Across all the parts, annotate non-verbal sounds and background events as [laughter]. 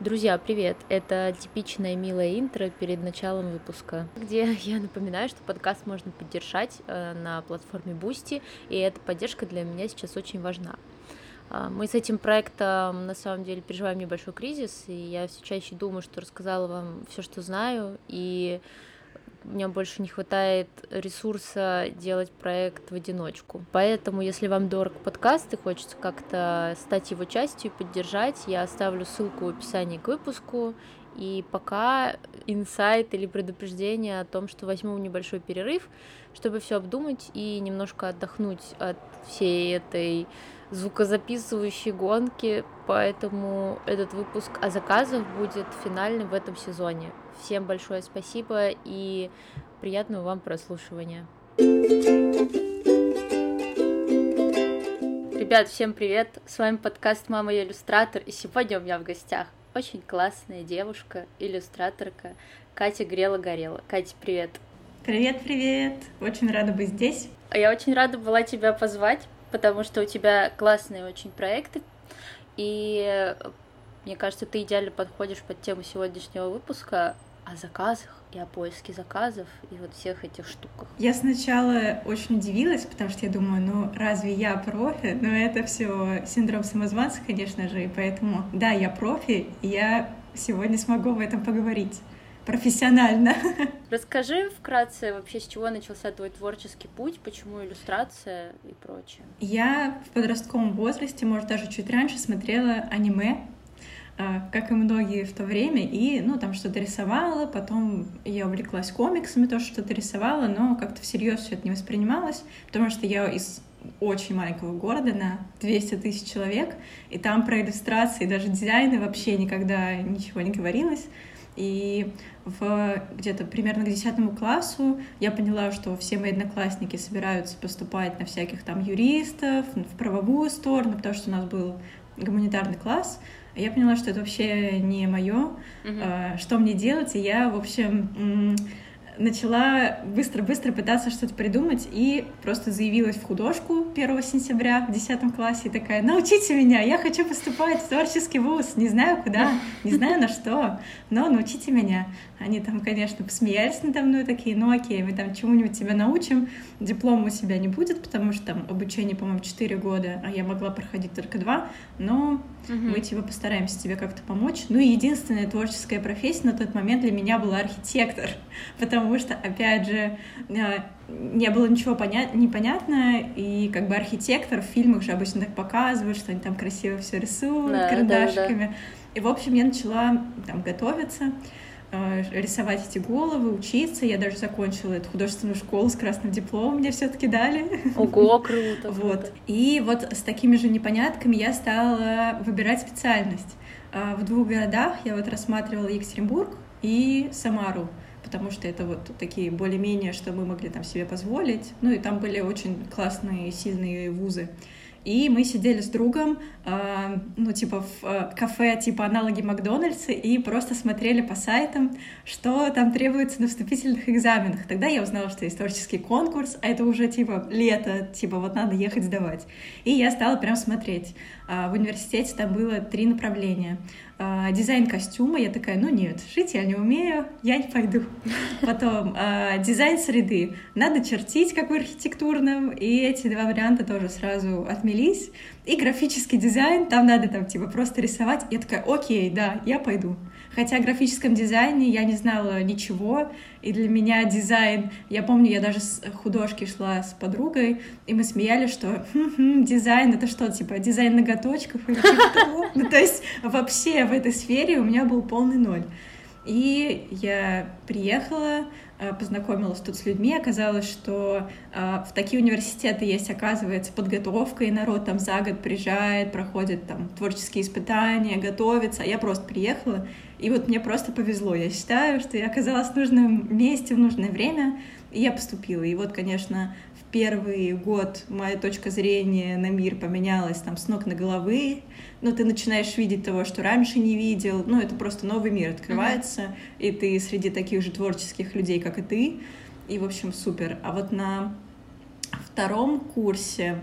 Друзья, привет! Это типичное милое интро перед началом выпуска, где [laughs] я напоминаю, что подкаст можно поддержать э, на платформе Boosty, и эта поддержка для меня сейчас очень важна. А, мы с этим проектом на самом деле переживаем небольшой кризис, и я все чаще думаю, что рассказала вам все, что знаю, и меня больше не хватает ресурса делать проект в одиночку. Поэтому, если вам дорог подкаст и хочется как-то стать его частью, поддержать, я оставлю ссылку в описании к выпуску. И пока инсайт или предупреждение о том, что возьму небольшой перерыв, чтобы все обдумать и немножко отдохнуть от всей этой звукозаписывающей гонки, поэтому этот выпуск о заказах будет финальным в этом сезоне. Всем большое спасибо и приятного вам прослушивания. Ребят, всем привет! С вами подкаст «Мама, я иллюстратор», и сегодня у меня в гостях очень классная девушка, иллюстраторка Катя Грела-Горела. Катя, привет! Привет-привет! Очень рада быть здесь. Я очень рада была тебя позвать, потому что у тебя классные очень проекты, и мне кажется, ты идеально подходишь под тему сегодняшнего выпуска о заказах и о поиске заказов и вот всех этих штуках. Я сначала очень удивилась, потому что я думаю, ну разве я профи? Но это все синдром самозванца, конечно же, и поэтому, да, я профи, и я сегодня смогу в этом поговорить профессионально. [laughs] Расскажи вкратце вообще, с чего начался твой творческий путь, почему иллюстрация и прочее. Я в подростковом возрасте, может, даже чуть раньше смотрела аниме, как и многие в то время, и, ну, там что-то рисовала, потом я увлеклась комиксами, тоже что-то рисовала, но как-то всерьез все это не воспринималось, потому что я из очень маленького города на 200 тысяч человек, и там про иллюстрации, даже дизайны вообще никогда ничего не говорилось. И в где-то примерно к десятому классу я поняла, что все мои одноклассники собираются поступать на всяких там юристов, в правовую сторону, потому что у нас был гуманитарный класс, я поняла, что это вообще не мое, uh-huh. что мне делать, и я, в общем, начала быстро-быстро пытаться что-то придумать и просто заявилась в художку 1 сентября в 10 классе и такая, научите меня, я хочу поступать в творческий вуз, не знаю куда, не знаю на что, но научите меня. Они там, конечно, посмеялись надо мной, такие, ну окей, мы там чему-нибудь тебя научим, диплома у тебя не будет, потому что там обучение, по-моему, 4 года, а я могла проходить только 2, но угу. мы тебе постараемся тебе как-то помочь. Ну и единственная творческая профессия на тот момент для меня была архитектор, [laughs] потому что, опять же, э, не было ничего понят... непонятно, и как бы архитектор в фильмах же обычно так показывают, что они там красиво все рисуют да, карандашиками. Да, да. И, в общем, я начала там готовиться, Э, рисовать эти головы, учиться. Я даже закончила эту художественную школу с красным дипломом, мне все таки дали. Ого, круто! Вот. И вот с такими же непонятками я стала выбирать специальность. А в двух городах я вот рассматривала Екатеринбург и Самару потому что это вот такие более-менее, что мы могли там себе позволить. Ну и там были очень классные, сильные вузы. И мы сидели с другом, э, ну, типа, в э, кафе, типа, аналоги Макдональдса, и просто смотрели по сайтам, что там требуется на вступительных экзаменах. Тогда я узнала, что есть творческий конкурс, а это уже, типа, лето, типа, вот надо ехать сдавать. И я стала прям смотреть. Э, в университете там было три направления. Э, дизайн костюма, я такая, ну нет, шить я не умею, я не пойду. Потом э, дизайн среды, надо чертить, как в архитектурном, и эти два варианта тоже сразу отмелись. И графический дизайн, там надо там типа просто рисовать. Я такая, окей, да, я пойду. Хотя о графическом дизайне я не знала ничего, и для меня дизайн... Я помню, я даже с художки шла с подругой, и мы смеялись, что хм-хм, дизайн — это что, типа дизайн ноготочков или того? Ну, то есть вообще в этой сфере у меня был полный ноль. И я приехала, Э, познакомилась тут с людьми, оказалось, что э, в такие университеты есть, оказывается, подготовка, и народ там за год приезжает, проходит там творческие испытания, готовится. А я просто приехала, и вот мне просто повезло. Я считаю, что я оказалась в нужном месте в нужное время, и я поступила. И вот, конечно, первый год моя точка зрения на мир поменялась там с ног на головы, но ты начинаешь видеть того, что раньше не видел, ну, это просто новый мир открывается, mm-hmm. и ты среди таких же творческих людей, как и ты, и, в общем, супер. А вот на втором курсе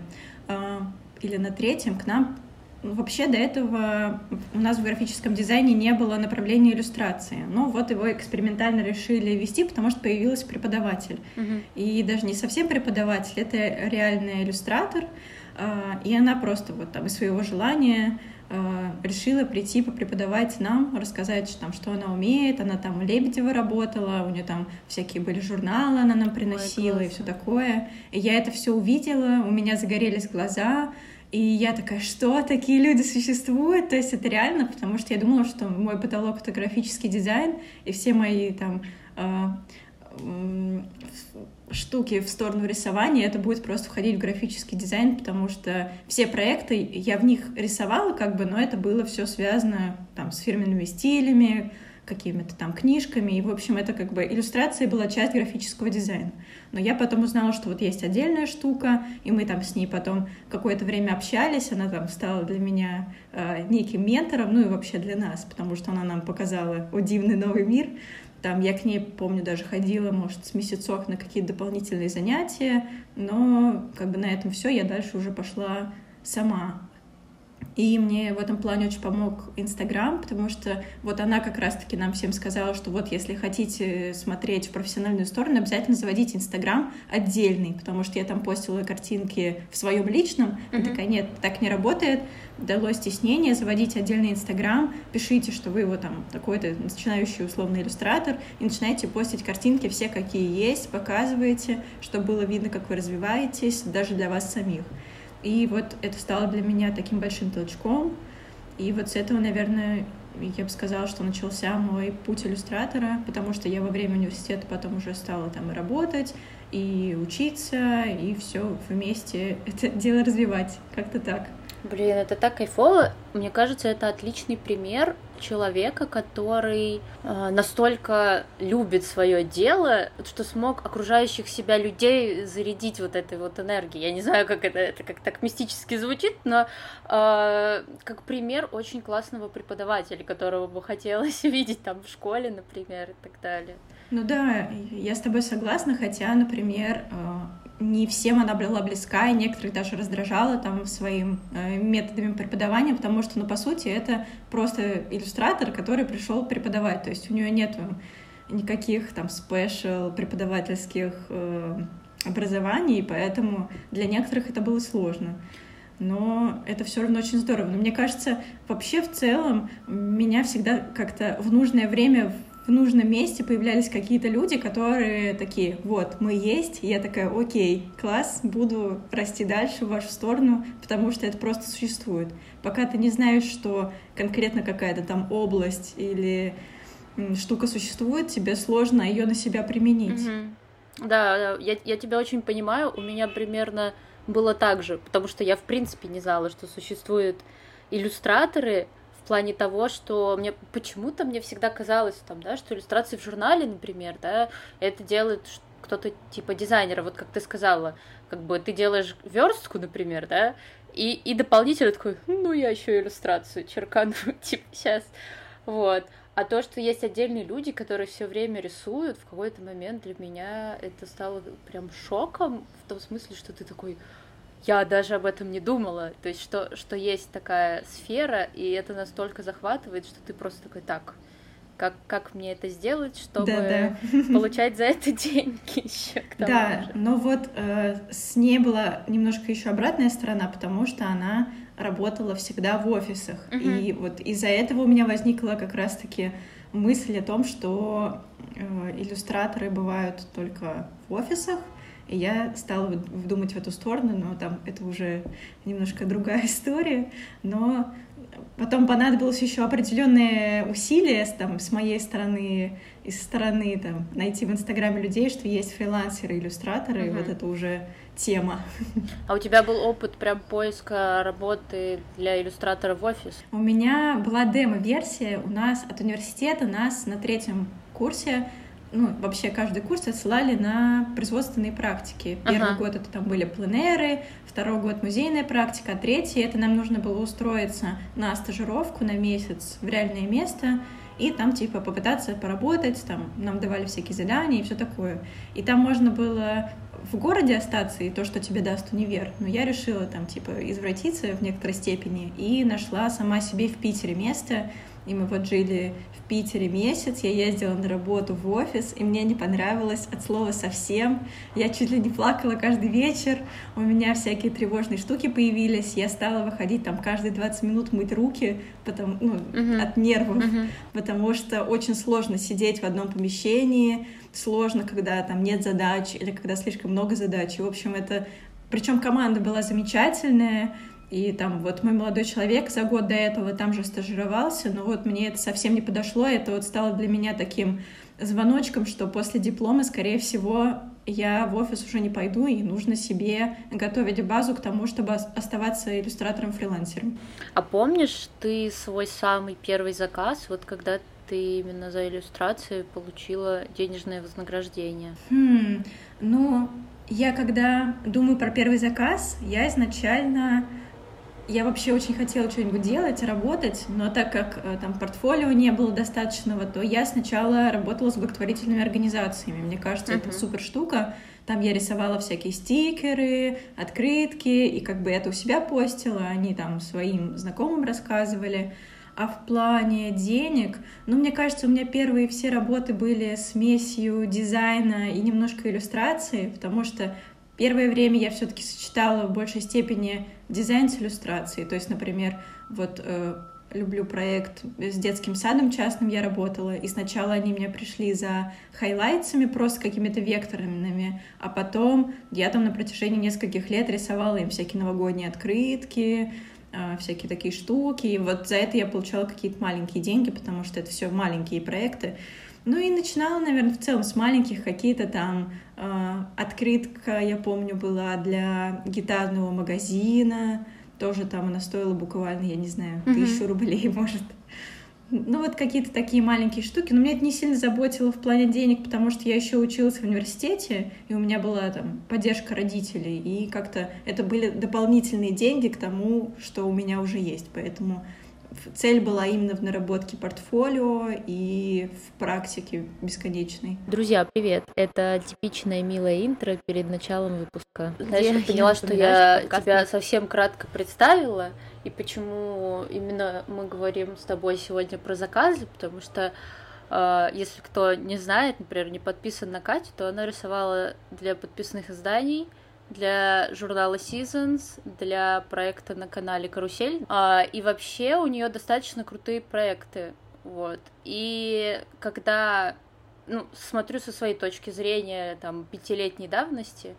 э, или на третьем к нам ну, вообще до этого у нас в графическом дизайне не было направления иллюстрации. Но вот его экспериментально решили вести, потому что появился преподаватель. Мгм. И даже не совсем преподаватель, это реальный иллюстратор. А, И она просто вот там из своего желания а, решила прийти попреподавать нам, рассказать, что, там, что она умеет. Она там у Лебедева работала, у нее там всякие были журналы, она нам приносила и все такое. И я это все увидела, у меня загорелись глаза, и я такая, что такие люди существуют? То есть это реально, потому что я думала, что мой потолок — это графический дизайн, и все мои там а, штуки в сторону рисования, это будет просто входить в графический дизайн, потому что все проекты, я в них рисовала как бы, но это было все связано там с фирменными стилями, какими-то там книжками, и, в общем, это как бы иллюстрация была часть графического дизайна. Но я потом узнала, что вот есть отдельная штука, и мы там с ней потом какое-то время общались, она там стала для меня э, неким ментором, ну и вообще для нас, потому что она нам показала о дивный новый мир. Там я к ней, помню, даже ходила, может, с месяцок на какие-то дополнительные занятия, но как бы на этом все, я дальше уже пошла сама. И мне в этом плане очень помог Инстаграм, потому что вот она как раз-таки нам всем сказала, что вот если хотите смотреть в профессиональную сторону, обязательно заводите Инстаграм отдельный, потому что я там постила картинки в своем личном. Она Мгм. такая, нет, так не работает, дало стеснение, заводите отдельный Инстаграм, пишите, что вы вот там такой-то начинающий условный иллюстратор, и начинаете постить картинки все, какие есть, показываете, чтобы было видно, как вы развиваетесь, даже для вас самих. И вот это стало для меня таким большим толчком. И вот с этого, наверное, я бы сказала, что начался мой путь иллюстратора, потому что я во время университета потом уже стала там и работать, и учиться, и все вместе это [laughs] дело развивать. Как-то так. Блин, это так кайфово. Мне кажется, это отличный пример человека, который э, настолько любит свое дело, что смог окружающих себя людей зарядить вот этой вот энергией. Я не знаю, как это, это как так мистически звучит, но э, как пример очень классного преподавателя, которого бы хотелось [laughs] видеть там в школе, например, и так далее. Ну да, я с тобой согласна, хотя, например, э, не всем она была близка, и некоторых даже раздражала там своим э, методами преподавания, потому что, ну, по сути, это просто иллюстратор, который пришел преподавать, то есть у нее нет никаких там спешл преподавательских э, образований, поэтому для некоторых это было сложно. Но это все равно очень здорово. Но мне кажется, вообще в целом меня всегда как-то в нужное время в нужном месте появлялись какие-то люди, которые такие, вот, мы есть, и я такая, окей, класс, буду расти дальше в вашу сторону, потому что это просто существует. Пока ты не знаешь, что конкретно какая-то там область или штука существует, тебе сложно ее на себя применить. Мгм. Да, да, я, я тебя очень понимаю. У меня примерно было так же, потому что я в принципе не знала, что существуют иллюстраторы плане того, что мне почему-то мне всегда казалось, там, да, что иллюстрации в журнале, например, да, это делает кто-то типа дизайнера, вот как ты сказала, как бы ты делаешь верстку, например, да, и, и дополнительно такой, ну я еще иллюстрацию черкану, [laughs] типа сейчас, вот. А то, что есть отдельные люди, которые все время рисуют, в какой-то момент для меня это стало прям шоком, в том смысле, что ты такой, я даже об этом не думала. То есть, что, что есть такая сфера, и это настолько захватывает, что ты просто такой, так, как, как мне это сделать, чтобы Да-да. [laughs] получать за это деньги еще к тому Да, же. но вот э, с ней была немножко еще обратная сторона, потому что она работала всегда в офисах. Мгм. И вот из-за этого у меня возникла как раз-таки мысль о том, что э, иллюстраторы бывают только в офисах. И я стала вот думать в эту сторону, но там это уже немножко другая [laughs] история. Но потом понадобилось еще определенные усилия там, с моей стороны и со стороны там, найти в Инстаграме людей, что есть фрилансеры, иллюстраторы, и Мгм. вот это уже тема. [laughs] А у тебя был опыт прям поиска работы для иллюстратора в офис? У меня была демо-версия, у нас от университета нас на третьем курсе ну, вообще каждый курс отсылали на производственные практики. Первый Ага. год это там были пленеры, второй год музейная практика, а третий это нам нужно было устроиться на стажировку на месяц в реальное место и там, типа, попытаться поработать, там, нам давали всякие задания и все такое. И там можно было в городе остаться и то, что тебе даст универ. Но я решила там, типа, извратиться в некоторой степени и нашла сама себе в Питере место, и мы вот жили Питере месяц, я ездила на работу в офис, и мне не понравилось от слова совсем. Я чуть ли не плакала каждый вечер, у меня всякие тревожные штуки появились, я стала выходить там каждые 20 минут мыть руки потому, ну, uh-huh. от нервов, uh-huh. потому что очень сложно сидеть в одном помещении, сложно, когда там нет задач или когда слишком много задач. И, в общем, это... Причем команда была замечательная, и там вот мой молодой человек за год до этого там же стажировался, но вот мне это совсем не подошло, это вот стало для меня таким звоночком, что после диплома, скорее всего, я в офис уже не пойду, и нужно себе готовить базу к тому, чтобы оставаться иллюстратором-фрилансером. А помнишь ты свой самый первый заказ, вот когда ты именно за иллюстрацию получила денежное вознаграждение? Хм, ну, я когда думаю про первый заказ, я изначально я вообще очень хотела что-нибудь делать, работать, но так как э, там портфолио не было достаточного, то я сначала работала с благотворительными организациями. Мне кажется, uh-huh. это супер штука. Там я рисовала всякие стикеры, открытки, и как бы это у себя постила, они там своим знакомым рассказывали. А в плане денег, ну, мне кажется, у меня первые все работы были смесью дизайна и немножко иллюстрации, потому что Первое время я все-таки сочетала в большей степени дизайн с иллюстрацией. То есть, например, вот э, люблю проект с детским садом частным я работала, и сначала они мне пришли за highlights ами, просто какими-то векторными, а потом я там на протяжении нескольких лет рисовала им всякие новогодние открытки, э, всякие такие штуки, и вот за это я получала какие-то маленькие деньги, потому что это все маленькие проекты. Ну и начинала, наверное, в целом с маленьких какие-то там открытка, я помню, была для гитарного магазина, тоже там она стоила буквально, я не знаю, mm-hmm. тысячу рублей, [laughs] может. Ну вот какие-то такие маленькие штуки, но меня это не сильно заботило в плане денег, потому что я еще училась в университете, и у меня была там поддержка родителей, и как-то это были дополнительные деньги к тому, что у меня уже есть, поэтому цель была именно в наработке портфолио и в практике бесконечной. Друзья, привет! Это типичное милое интро перед началом выпуска. Знаешь, я, я поняла, что я тебя совсем кратко представила, и почему именно мы говорим с тобой сегодня про заказы, потому что Uh, если кто не знает, например, не подписан на Катю, то она рисовала для подписанных изданий для журнала Seasons, для проекта на канале Карусель. А, и вообще у нее достаточно крутые проекты. Вот. И когда ну, смотрю со своей точки зрения там пятилетней давности,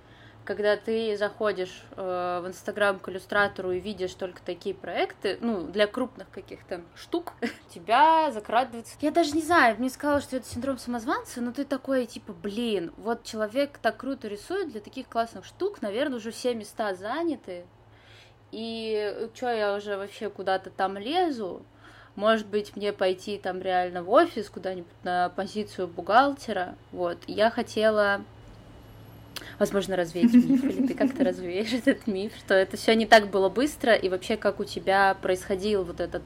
когда ты заходишь э, в Инстаграм к иллюстратору и видишь только такие проекты, ну, для крупных каких-то штук, [laughs] тебя закрадывается... Я даже не знаю, мне сказала, что это синдром самозванца, но ты такой, типа, блин, вот человек так круто рисует для таких классных штук, наверное, уже все места заняты, и что я уже вообще куда-то там лезу, может быть, мне пойти там реально в офис куда-нибудь на позицию бухгалтера, вот, я хотела возможно, развеять миф, или ты как-то развеешь этот миф, что это все не так было быстро, и вообще как у тебя происходил вот этот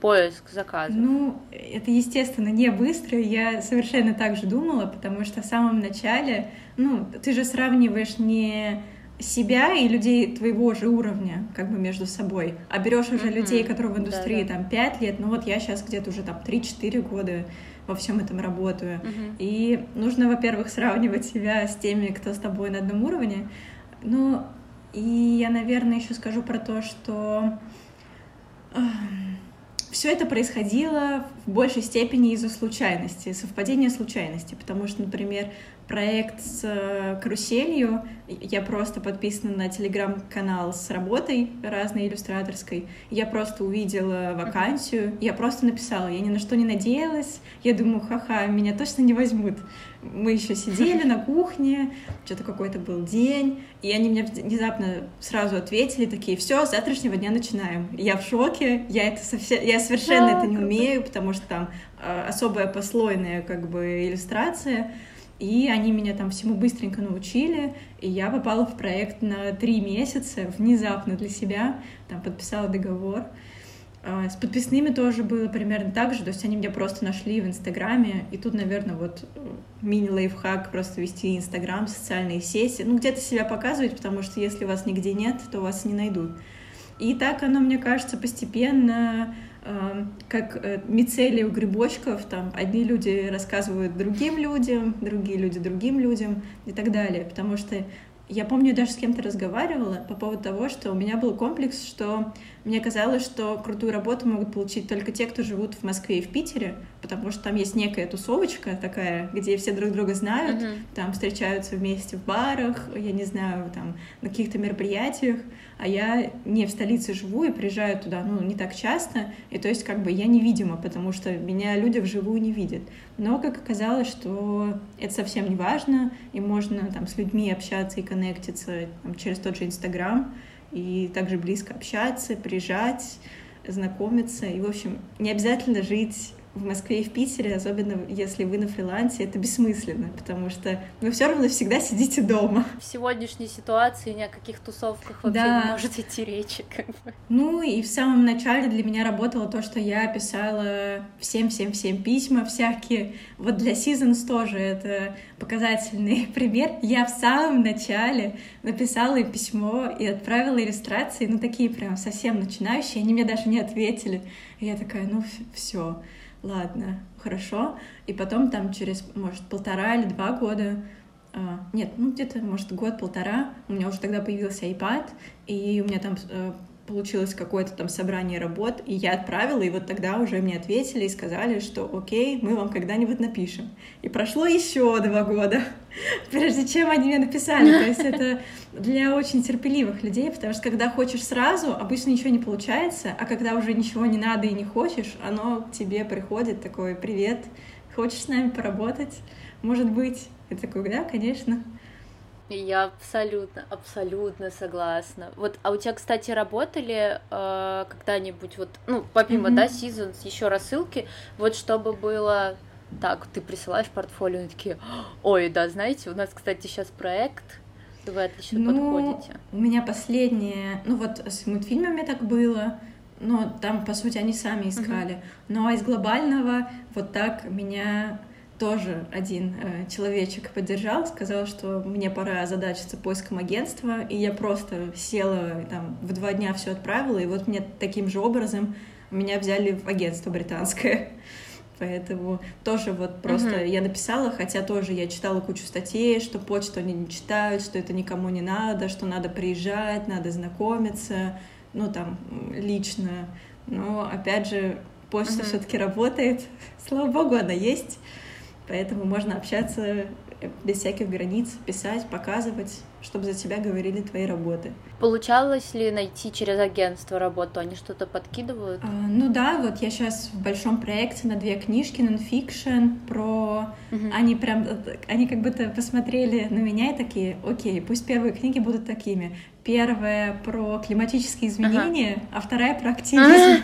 поиск заказов? Ну, это, естественно, не быстро. Я совершенно так же думала, потому что в самом начале, ну, ты же сравниваешь не себя и людей твоего же уровня, как бы между собой, а берешь уже mm-hmm. людей, которые в индустрии да, да. там 5 лет, ну вот я сейчас где-то уже там 3-4 года во всем этом работаю. Uh-huh. И нужно, во-первых, сравнивать себя с теми, кто с тобой на одном уровне. Ну, и я, наверное, еще скажу про то, что все это происходило в большей степени из-за случайности, совпадения случайности, потому что, например, проект с э, каруселью. Я просто подписана на телеграм-канал с работой разной иллюстраторской. Я просто увидела вакансию, я просто написала, я ни на что не надеялась. Я думаю, ха-ха, меня точно не возьмут. Мы еще сидели на кухне, что-то какой-то был день, и они мне внезапно сразу ответили, такие, все, с завтрашнего дня начинаем. Я в шоке, я это совсем, я совершенно это не умею, потому что там э, особая послойная как бы иллюстрация. И они меня там всему быстренько научили, и я попала в проект на три месяца, внезапно для себя, там подписала договор. А, с подписными тоже было примерно так же, то есть они меня просто нашли в Инстаграме, и тут, наверное, вот э, мини-лайфхак просто вести Инстаграм, социальные сети, ну, где-то себя показывать, потому что если вас нигде нет, то вас не найдут. И так оно, мне кажется, постепенно э, как э, мицелия у грибочков, там одни люди рассказывают другим людям, другие люди другим людям и так далее, потому что я помню, даже с кем-то разговаривала по поводу того, что у меня был комплекс, что мне казалось, что крутую работу могут получить только те, кто живут в Москве и в Питере, потому что там есть некая тусовочка такая, где все друг друга знают, uh-huh. там встречаются вместе в барах, я не знаю, там на каких-то мероприятиях, а я не в столице живу и приезжаю туда, ну, не так часто, и то есть как бы я невидима, потому что меня люди вживую не видят. Но, как оказалось, что это совсем не важно, и можно там с людьми общаться и коннектиться там, через тот же Инстаграм, и также близко общаться, приезжать, знакомиться. И, в общем, не обязательно жить в Москве и в Питере, особенно если вы на фрилансе, это бессмысленно, потому что вы все равно всегда сидите дома. В сегодняшней ситуации ни о каких тусовках вообще да. не может идти речи. Как бы. Ну и в самом начале для меня работало то, что я писала всем-всем-всем письма всякие. Вот для Seasons тоже это показательный [laughs] пример. Я в самом начале написала письмо и отправила иллюстрации, ну такие прям совсем начинающие, они мне даже не ответили. И я такая, ну все ладно, хорошо. И потом там через, может, полтора или два года а, нет, ну где-то, может, год-полтора, у меня уже тогда появился iPad, и у меня там э, получилось какое-то там собрание работ, и я отправила, и вот тогда уже мне ответили и сказали, что окей, мы вам когда-нибудь напишем. И прошло еще два года, [laughs] прежде чем они мне написали. То есть это для очень терпеливых людей, потому что когда хочешь сразу, обычно ничего не получается, а когда уже ничего не надо и не хочешь, оно к тебе приходит такой «Привет, хочешь с нами поработать? Может быть?» И такой «Да, конечно». Я абсолютно, абсолютно согласна. Вот, а у тебя, кстати, работали э, когда-нибудь вот, ну, помимо, mm-hmm. да, Seasons, еще рассылки, вот чтобы было так, ты присылаешь портфолио, и такие, ой, да, знаете, у нас, кстати, сейчас проект, вы отлично ну, подходите. У меня последнее, ну вот с мультфильмами так было, но там, по сути, они сами искали. Uh-huh. Ну а из глобального вот так меня тоже один э, человечек поддержал, сказал, что мне пора озадачиться поиском агентства, и я просто села там в два дня все отправила, и вот мне таким же образом меня взяли в агентство британское. [laughs] Поэтому тоже вот просто uh-huh. я написала, хотя тоже я читала кучу статей, что почту они не читают, что это никому не надо, что надо приезжать, надо знакомиться, ну там лично. Но опять же, почта uh-huh. все-таки работает. [laughs] Слава богу, она есть. Поэтому можно общаться э, без всяких границ, писать, показывать, чтобы за тебя говорили твои работы. Получалось ли найти через агентство работу? Они что-то подкидывают? А, ну да, вот я сейчас в большом проекте на две книжки, нонфикшн, про... Угу. Они прям, они как будто посмотрели на меня и такие, окей, пусть первые книги будут такими. Первая про климатические изменения, ага. а вторая про [laughs] активизм.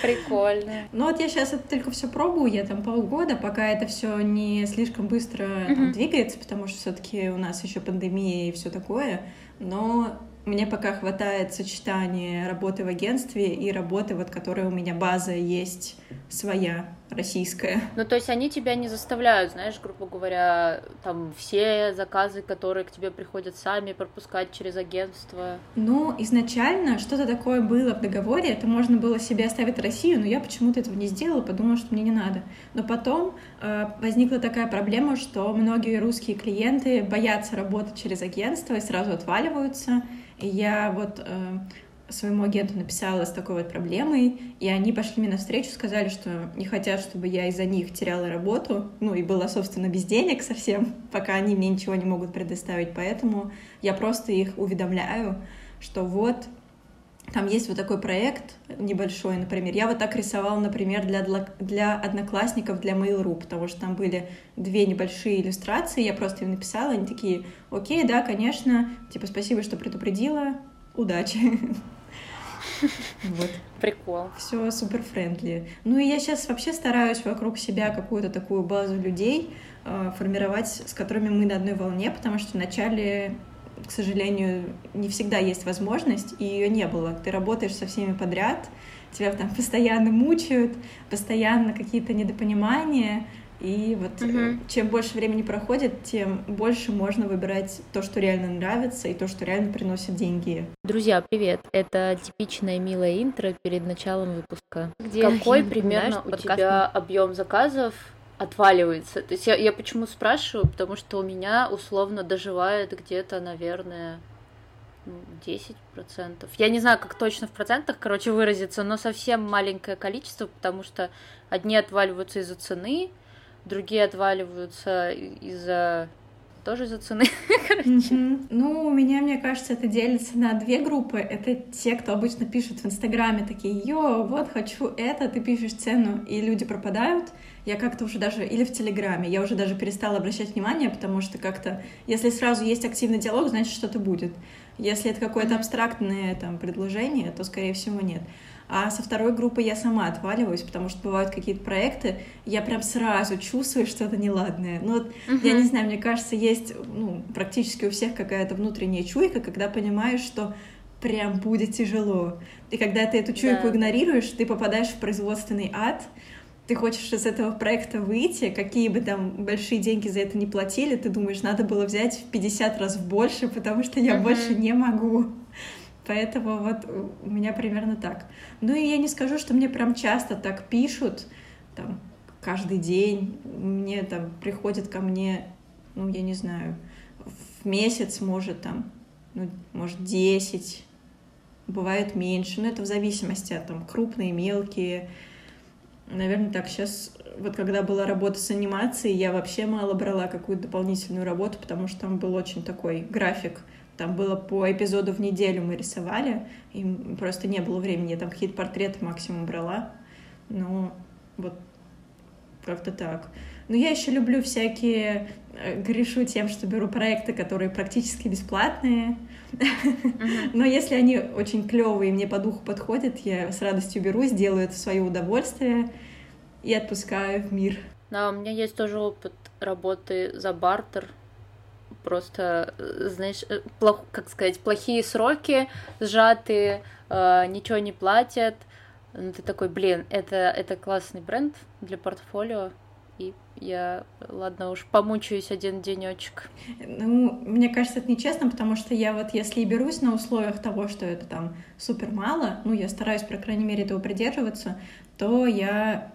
Прикольно. Ну вот я сейчас это только все пробую, я там полгода, пока это все не слишком быстро там, двигается, потому что все-таки у нас еще пандемия и все такое. Но мне пока хватает сочетания работы в агентстве и работы, вот, которая у меня база есть своя, российская. Ну, то есть они тебя не заставляют, знаешь, грубо говоря, там все заказы, которые к тебе приходят сами, пропускать через агентство? Ну, изначально что-то такое было в договоре, это можно было себе оставить Россию, но я почему-то этого не сделала, подумала, что мне не надо. Но потом э, возникла такая проблема, что многие русские клиенты боятся работать через агентство и сразу отваливаются, я вот э, своему агенту написала с такой вот проблемой, и они пошли мне навстречу, сказали, что не хотят, чтобы я из-за них теряла работу, ну и была, собственно, без денег совсем, пока они мне ничего не могут предоставить, поэтому я просто их уведомляю, что вот там есть вот такой проект небольшой, например. Я вот так рисовала, например, для, для одноклассников, для Mail.ru, потому что там были две небольшие иллюстрации, я просто им написала, они такие, окей, да, конечно, типа, спасибо, что предупредила, удачи. [laughs] Вот. Прикол. Все супер френдли. Ну и я сейчас вообще стараюсь вокруг себя какую-то такую базу людей э, формировать, с которыми мы на одной волне, потому что вначале к сожалению, не всегда есть возможность, и ее не было. Ты работаешь со всеми подряд, тебя там постоянно мучают, постоянно какие-то недопонимания, и вот угу. чем больше времени проходит, тем больше можно выбирать то, что реально нравится, и то, что реально приносит деньги. Друзья, привет! Это типичное милое интро перед началом выпуска. Где Какой примерно у тебя объем заказов отваливается? То есть я, я почему спрашиваю? Потому что у меня условно доживает где-то, наверное, 10%. Я не знаю, как точно в процентах, короче, выразиться, но совсем маленькое количество, потому что одни отваливаются из-за цены, другие отваливаются из-за тоже из-за цены. [laughs] Mm-hmm. Ну, у меня, мне кажется, это делится на две группы. Это те, кто обычно пишут в Инстаграме такие, йо, вот хочу это, ты пишешь цену, и люди пропадают. Я как-то уже даже, или в Телеграме, я уже даже перестала обращать внимание, потому что как-то, если сразу есть активный диалог, значит, что-то будет. Если это какое-то абстрактное там предложение, то, скорее всего, нет. А со второй группы я сама отваливаюсь, потому что бывают какие-то проекты, я прям сразу чувствую что-то неладное. Ну вот, uh-huh. я не знаю, мне кажется, есть ну, практически у всех какая-то внутренняя чуйка, когда понимаешь, что прям будет тяжело. И когда ты эту чуйку да. игнорируешь, ты попадаешь в производственный ад, ты хочешь из этого проекта выйти, какие бы там большие деньги за это не платили, ты думаешь, надо было взять в 50 раз больше, потому что я uh-huh. больше не могу. Поэтому вот у меня примерно так. Ну и я не скажу, что мне прям часто так пишут, там, каждый день. Мне там приходят ко мне, ну, я не знаю, в месяц, может, там, ну, может, 10, бывает меньше. Но это в зависимости от там крупные, мелкие. Наверное, так сейчас, вот когда была работа с анимацией, я вообще мало брала какую-то дополнительную работу, потому что там был очень такой график там было по эпизоду в неделю мы рисовали, и просто не было времени. Я там какие-то портреты максимум брала. Ну, вот как-то так. Но я еще люблю всякие... Э, грешу тем, что беру проекты, которые практически бесплатные. Но если они очень клевые и мне по духу подходят, я с радостью беру, сделаю это в свое удовольствие и отпускаю в мир. Да, у меня есть тоже опыт работы за бартер просто, э, знаешь, э, плох, как сказать, плохие сроки, сжатые, э, ничего не платят. Ну, ты такой, блин, это, это классный бренд для портфолио, и я, ладно уж, помучаюсь один денечек. Ну, мне кажется, это нечестно, потому что я вот, если и берусь на условиях того, что это там супер мало, ну, я стараюсь, по крайней мере, этого придерживаться, то я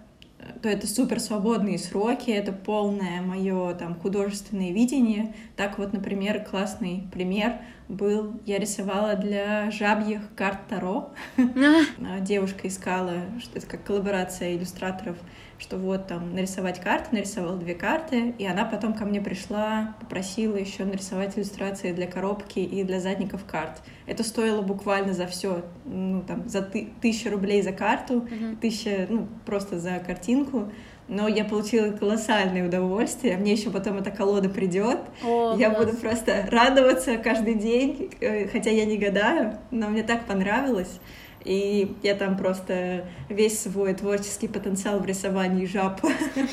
то это супер свободные сроки, это полное мое там художественное видение. Так вот, например, классный пример был, я рисовала для жабьих карт Таро. А, девушка искала, что это как коллаборация иллюстраторов что вот там нарисовать карты, нарисовала две карты, и она потом ко мне пришла, попросила еще нарисовать иллюстрации для коробки и для задников карт. Это стоило буквально за все, ну там за ты, тысячу рублей за карту, uh-huh. тысяча, ну просто за картинку. Но я получила колоссальное удовольствие. Мне еще потом эта колода придет. О, я класс. буду просто радоваться каждый день, э, хотя я не гадаю, но мне так понравилось. И я там просто весь свой творческий потенциал в рисовании жаб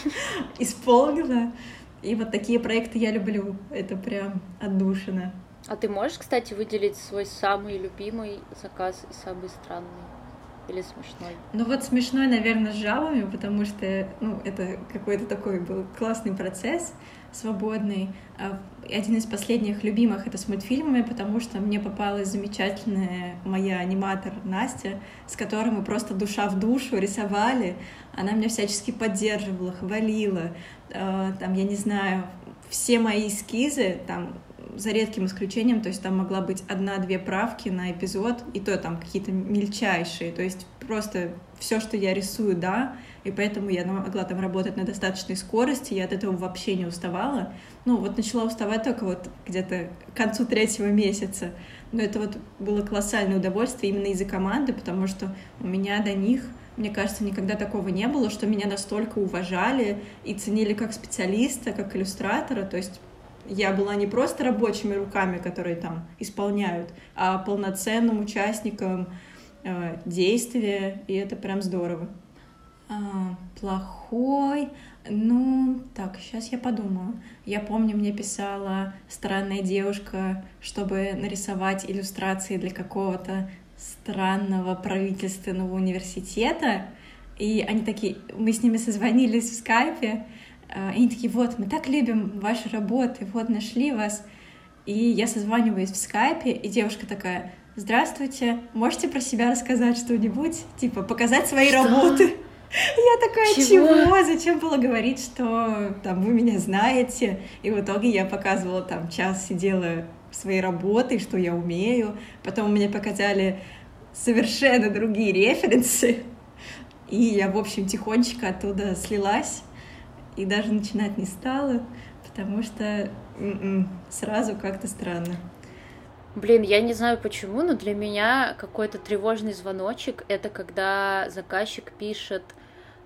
[laughs] исполнила. И вот такие проекты я люблю. Это прям отдушина. А ты можешь, кстати, выделить свой самый любимый заказ и самый странный? Или смешной? Ну вот смешной, наверное, с жабами, потому что ну, это какой-то такой был классный процесс свободный. А, один из последних любимых это с мультфильмами, потому что мне попалась замечательная моя аниматор Настя, с которой мы просто душа в душу рисовали. Она меня всячески поддерживала, хвалила. А, там, я не знаю, все мои эскизы, там, за редким исключением, то есть там могла быть одна-две правки на эпизод, и то там какие-то мельчайшие, то есть просто все, что я рисую, да, и поэтому я могла там работать на достаточной скорости, я от этого вообще не уставала. Ну, вот начала уставать только вот где-то к концу третьего месяца. Но это вот было колоссальное удовольствие именно из-за команды, потому что у меня до них мне кажется, никогда такого не было, что меня настолько уважали и ценили как специалиста, как иллюстратора. То есть я была не просто рабочими руками, которые там исполняют, а полноценным участником э, действия, и это прям здорово. А, плохой. Ну, так, сейчас я подумаю. Я помню, мне писала странная девушка, чтобы нарисовать иллюстрации для какого-то странного правительственного университета, и они такие, мы с ними созвонились в скайпе, а, и они такие, вот, мы так любим ваши работы, вот, нашли вас. И я созваниваюсь в скайпе, и девушка такая, здравствуйте, можете про себя рассказать что-нибудь? Типа, показать свои что? работы. Я такая, чего? чего? Зачем было говорить, что там вы меня знаете? И в итоге я показывала там час, сидела своей работой, что я умею. Потом мне показали совершенно другие референсы. И я, в общем, тихонечко оттуда слилась и даже начинать не стала, потому что м-м, сразу как-то странно. Блин, я не знаю почему, но для меня какой-то тревожный звоночек это когда заказчик пишет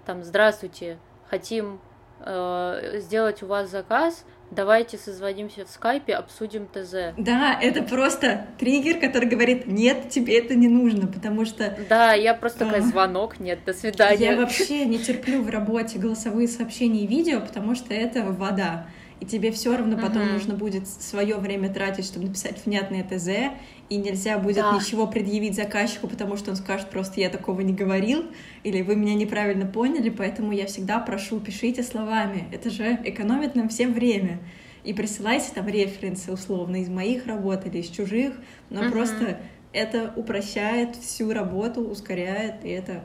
там «Здравствуйте, хотим э, сделать у вас заказ, давайте созвонимся в скайпе, обсудим ТЗ. Да, это просто триггер, который говорит, нет, тебе это не нужно, потому что... Да, я просто такая, звонок, нет, до свидания. Я вообще не терплю в работе голосовые сообщения и видео, потому что это вода и тебе все равно потом uh-huh. нужно будет свое время тратить, чтобы написать внятное ТЗ, и нельзя будет да. ничего предъявить заказчику, потому что он скажет просто «я такого не говорил», или «вы меня неправильно поняли», поэтому я всегда прошу, пишите словами, это же экономит нам всем время. И присылайте там референсы условно из моих работ или из чужих, но uh-huh. просто это упрощает всю работу, ускоряет, и это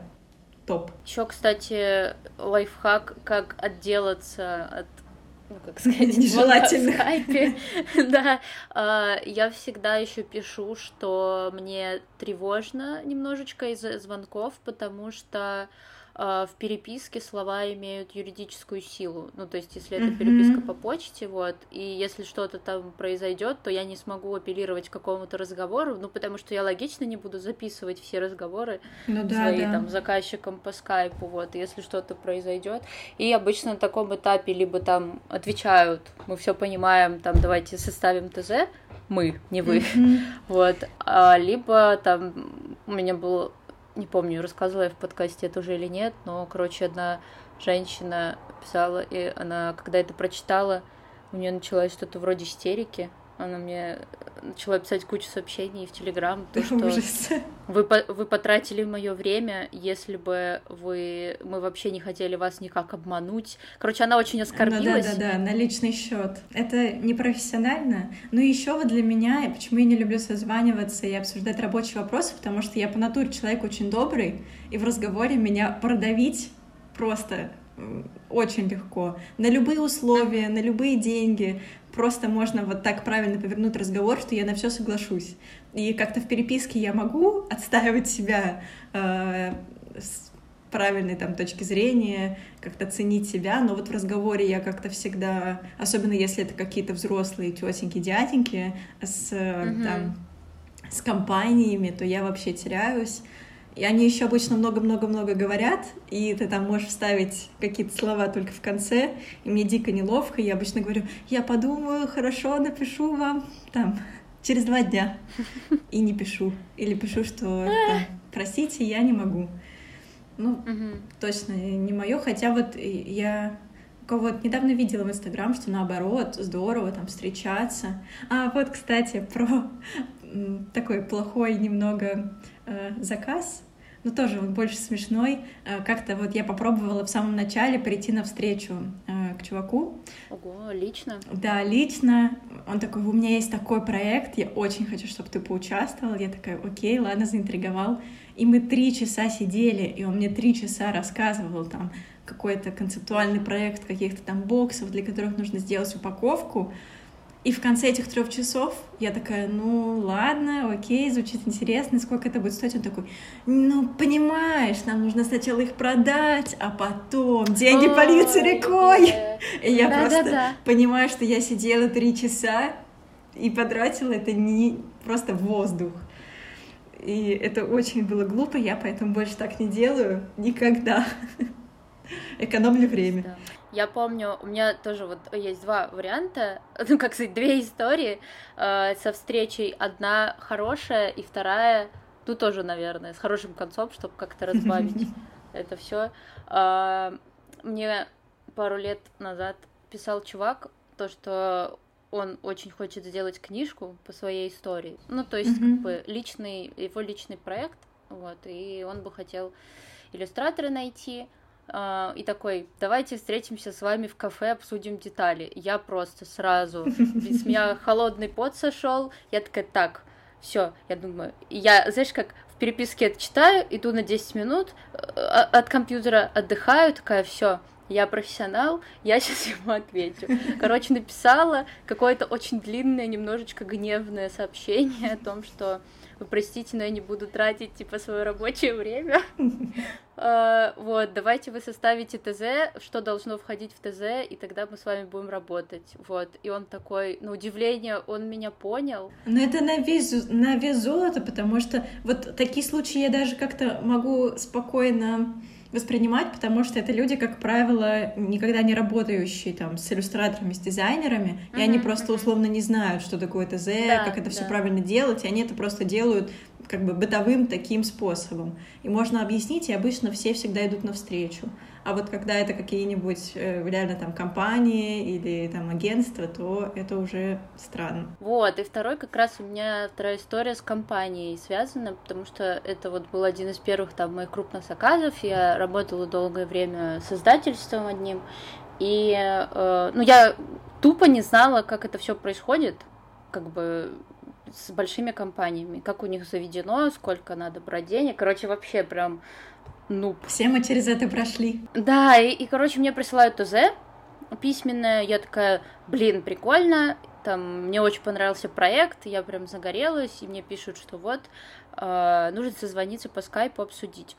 топ. Еще, кстати, лайфхак, как отделаться от ну, как сказать, нежелательно. В скайпе. [laughs] да, а, я всегда еще пишу, что мне тревожно немножечко из-за звонков, потому что в переписке слова имеют юридическую силу. Ну, то есть, если это переписка по почте, вот, и если что-то там произойдет, то я не смогу апеллировать к какому-то разговору, ну, потому что я логично не буду записывать все разговоры ну, да, свои да. там заказчикам по скайпу, вот, если что-то произойдет. И обычно на таком этапе либо там отвечают, мы все понимаем, там, давайте составим ТЗ, мы, не вы, [laughs] вот, а, либо там у меня был не помню, рассказывала я в подкасте это уже или нет, но, короче, одна женщина писала, и она, когда это прочитала, у нее началось что-то вроде истерики, она мне начала писать кучу сообщений в Телеграм, то, [laughs] что вы, вы потратили мое время, если бы вы мы вообще не хотели вас никак обмануть. Короче, она очень оскорбилась. Ну, да, да, да, на личный счет. Это непрофессионально. Ну и еще вот для меня, почему я не люблю созваниваться и обсуждать рабочие вопросы, потому что я по натуре человек очень добрый, и в разговоре меня продавить просто очень легко. На любые условия, на любые деньги просто можно вот так правильно повернуть разговор, что я на все соглашусь. И как-то в переписке я могу отстаивать себя э, с правильной там точки зрения, как-то ценить себя, но вот в разговоре я как-то всегда, особенно если это какие-то взрослые тетеньки, дяденьки с, mm-hmm. там, с компаниями, то я вообще теряюсь. И они еще обычно много-много-много говорят, и ты там можешь вставить какие-то слова только в конце, и мне дико неловко, я обычно говорю, я подумаю, хорошо, напишу вам там через два дня, и не пишу. Или пишу, что там, простите, я не могу. Ну, точно не мое, хотя вот я кого-то недавно видела в Инстаграм, что наоборот, здорово там встречаться. А вот, кстати, про такой плохой немного э, заказ но тоже он больше смешной. Э, как-то вот я попробовала в самом начале прийти навстречу э, к чуваку. Ого, лично? Да, лично. Он такой, у меня есть такой проект, я очень хочу, чтобы ты поучаствовал. Я такая, окей, ладно, заинтриговал. И мы три часа сидели, и он мне три часа рассказывал там какой-то концептуальный проект каких-то там боксов, для которых нужно сделать упаковку. И в конце этих трех часов я такая, ну ладно, окей, звучит интересно, сколько это будет стоить? Он такой, ну понимаешь, нам нужно сначала их продать, а потом деньги Ой, польются рекой. И я да, просто да, да. понимаю, что я сидела три часа и потратила это не просто воздух. И это очень было глупо, я поэтому больше так не делаю никогда. Экономлю время. Да. Я помню, у меня тоже вот есть два варианта, [laughs] ну, как сказать, две истории э, со встречей. Одна хорошая и вторая, ну, тоже, наверное, с хорошим концом, чтобы как-то разбавить [laughs] это все. Э, мне пару лет назад писал чувак, то, что он очень хочет сделать книжку по своей истории. Ну, то есть, mm-hmm. как бы личный, его личный проект, вот, и он бы хотел иллюстратора найти, и такой, давайте встретимся с вами в кафе, обсудим детали. Я просто сразу, с меня [laughs] холодный пот сошел, я такая, так, все, я думаю, я, знаешь, как в переписке это читаю, иду на 10 минут, э, от компьютера отдыхаю, такая, все, я профессионал, я сейчас [laughs] ему отвечу. Короче, написала какое-то очень длинное, немножечко гневное сообщение о том, что вы простите, но я не буду тратить, типа, свое рабочее время. [laughs] А, вот, давайте вы составите ТЗ, что должно входить в ТЗ, и тогда мы с вами будем работать. Вот, и он такой, на удивление, он меня понял. Но это на вес, на вес золота, потому что вот такие случаи я даже как-то могу спокойно воспринимать, потому что это люди, как правило, никогда не работающие там с иллюстраторами, с дизайнерами, uh-huh, и они просто условно не знают, что такое ТЗ, да, как это да. все правильно делать, и они это просто делают как бы бытовым таким способом. И можно объяснить, и обычно все всегда идут навстречу. А вот когда это какие-нибудь э, реально там компании или там агентства, то это уже странно. Вот, и второй как раз у меня вторая история с компанией связана, потому что это вот был один из первых там моих крупных заказов. Я работала долгое время с издательством одним, и э, ну я тупо не знала, как это все происходит, как бы с большими компаниями, как у них заведено, сколько надо брать денег. Короче, вообще прям, ну... Все мы через это прошли. Да, и, и короче, мне присылают ТЗ письменное, я такая, блин, прикольно, там, мне очень понравился проект, я прям загорелась, и мне пишут, что вот, э, нужно созвониться по скайпу, обсудить.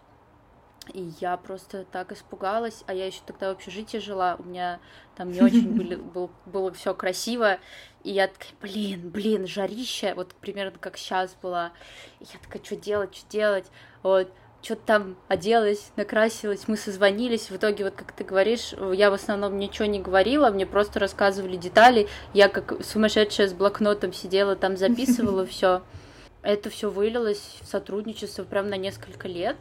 И я просто так испугалась, а я еще тогда в общежитии жила, у меня там не очень [laughs] были, был, было все красиво, и я такая, блин, блин, жарища, вот примерно как сейчас была, и я такая, что делать, что делать, вот, что-то там оделась, накрасилась, мы созвонились, в итоге, вот как ты говоришь, я в основном ничего не говорила, мне просто рассказывали детали, я как сумасшедшая с блокнотом сидела, там [laughs] записывала все, это все вылилось в сотрудничество прям на несколько лет,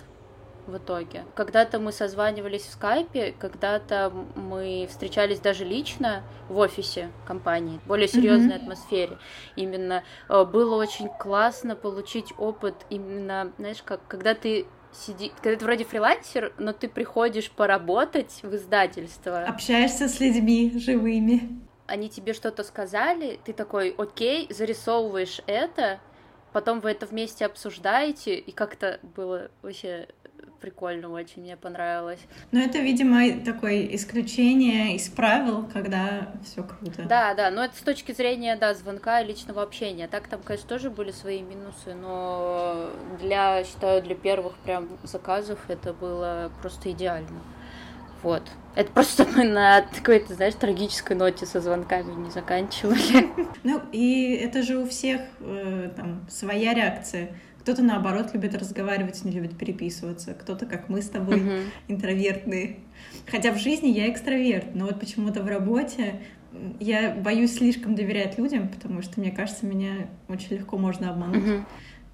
в итоге. Когда-то мы созванивались в скайпе, когда-то мы встречались даже лично в офисе компании, в более серьезной mm-hmm. атмосфере. Именно э, было очень классно получить опыт именно, знаешь, как когда ты сиди, когда ты вроде фрилансер, но ты приходишь поработать в издательство. Общаешься с людьми живыми. Они тебе что-то сказали, ты такой, окей, зарисовываешь это, потом вы это вместе обсуждаете, и как-то было вообще прикольно очень, мне понравилось. Но это, видимо, такое исключение из правил, когда все круто. Да, да, но это с точки зрения, да, звонка и личного общения. Так там, конечно, тоже были свои минусы, но для, считаю, для первых прям заказов это было просто идеально. Вот. Это просто [laughs] мы на какой-то, знаешь, трагической ноте со звонками не заканчивали. [laughs] Ну, и это же у всех э, там своя реакция. Кто-то, наоборот, любит разговаривать, не любит переписываться. Кто-то, как мы с тобой, uh-huh. интровертные. Хотя в жизни я экстраверт, но вот почему-то в работе я боюсь слишком доверять людям, потому что, мне кажется, меня очень легко можно обмануть. Uh-huh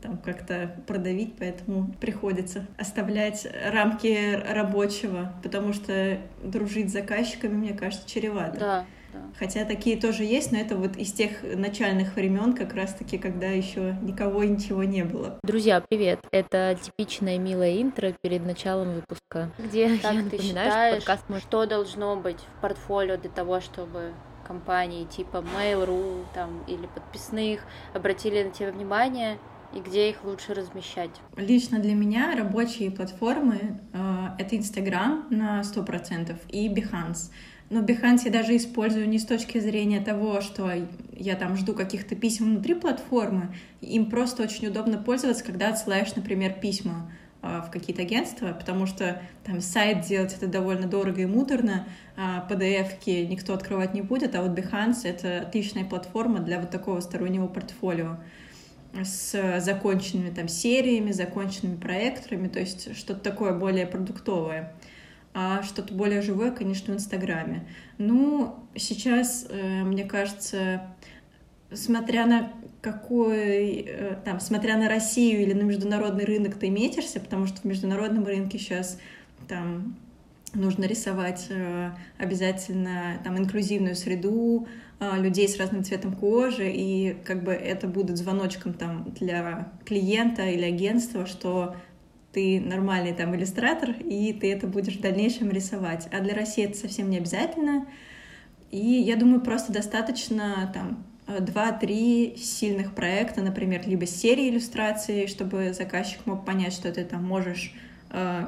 там как-то продавить, поэтому приходится оставлять рамки рабочего, потому что дружить с заказчиками, мне кажется, чревато. Да. Хотя такие тоже есть, но это вот из тех начальных времен, как раз-таки, когда еще никого и ничего не было. Друзья, привет! Это типичное милое интро перед началом выпуска, где как я ты напоминаю, считаешь, что подкаст может... что должно быть в портфолио для того, чтобы компании типа Mail.ru там, или подписных обратили на тебя внимание и где их лучше размещать? Лично для меня рабочие платформы э, — это Instagram на 100% и Behance. Но Behance я даже использую не с точки зрения того, что я там жду каких-то писем внутри платформы. Им просто очень удобно пользоваться, когда отсылаешь, например, письма а, в какие-то агентства, потому что там сайт делать это довольно дорого и муторно, а PDF-ки никто открывать не будет, а вот Behance — это отличная платформа для вот такого стороннего портфолио с законченными там сериями, законченными проекторами, то есть что-то такое более продуктовое а что-то более живое, конечно, в Инстаграме. Ну, сейчас, э, мне кажется, смотря на какой, э, там, смотря на Россию или на международный рынок ты метишься, потому что в международном рынке сейчас там нужно рисовать э, обязательно там инклюзивную среду, людей с разным цветом кожи, и как бы это будет звоночком там для клиента или агентства, что ты нормальный там иллюстратор, и ты это будешь в дальнейшем рисовать. А для России это совсем не обязательно. И я думаю, просто достаточно там два-три сильных проекта, например, либо серии иллюстраций, чтобы заказчик мог понять, что ты там можешь э,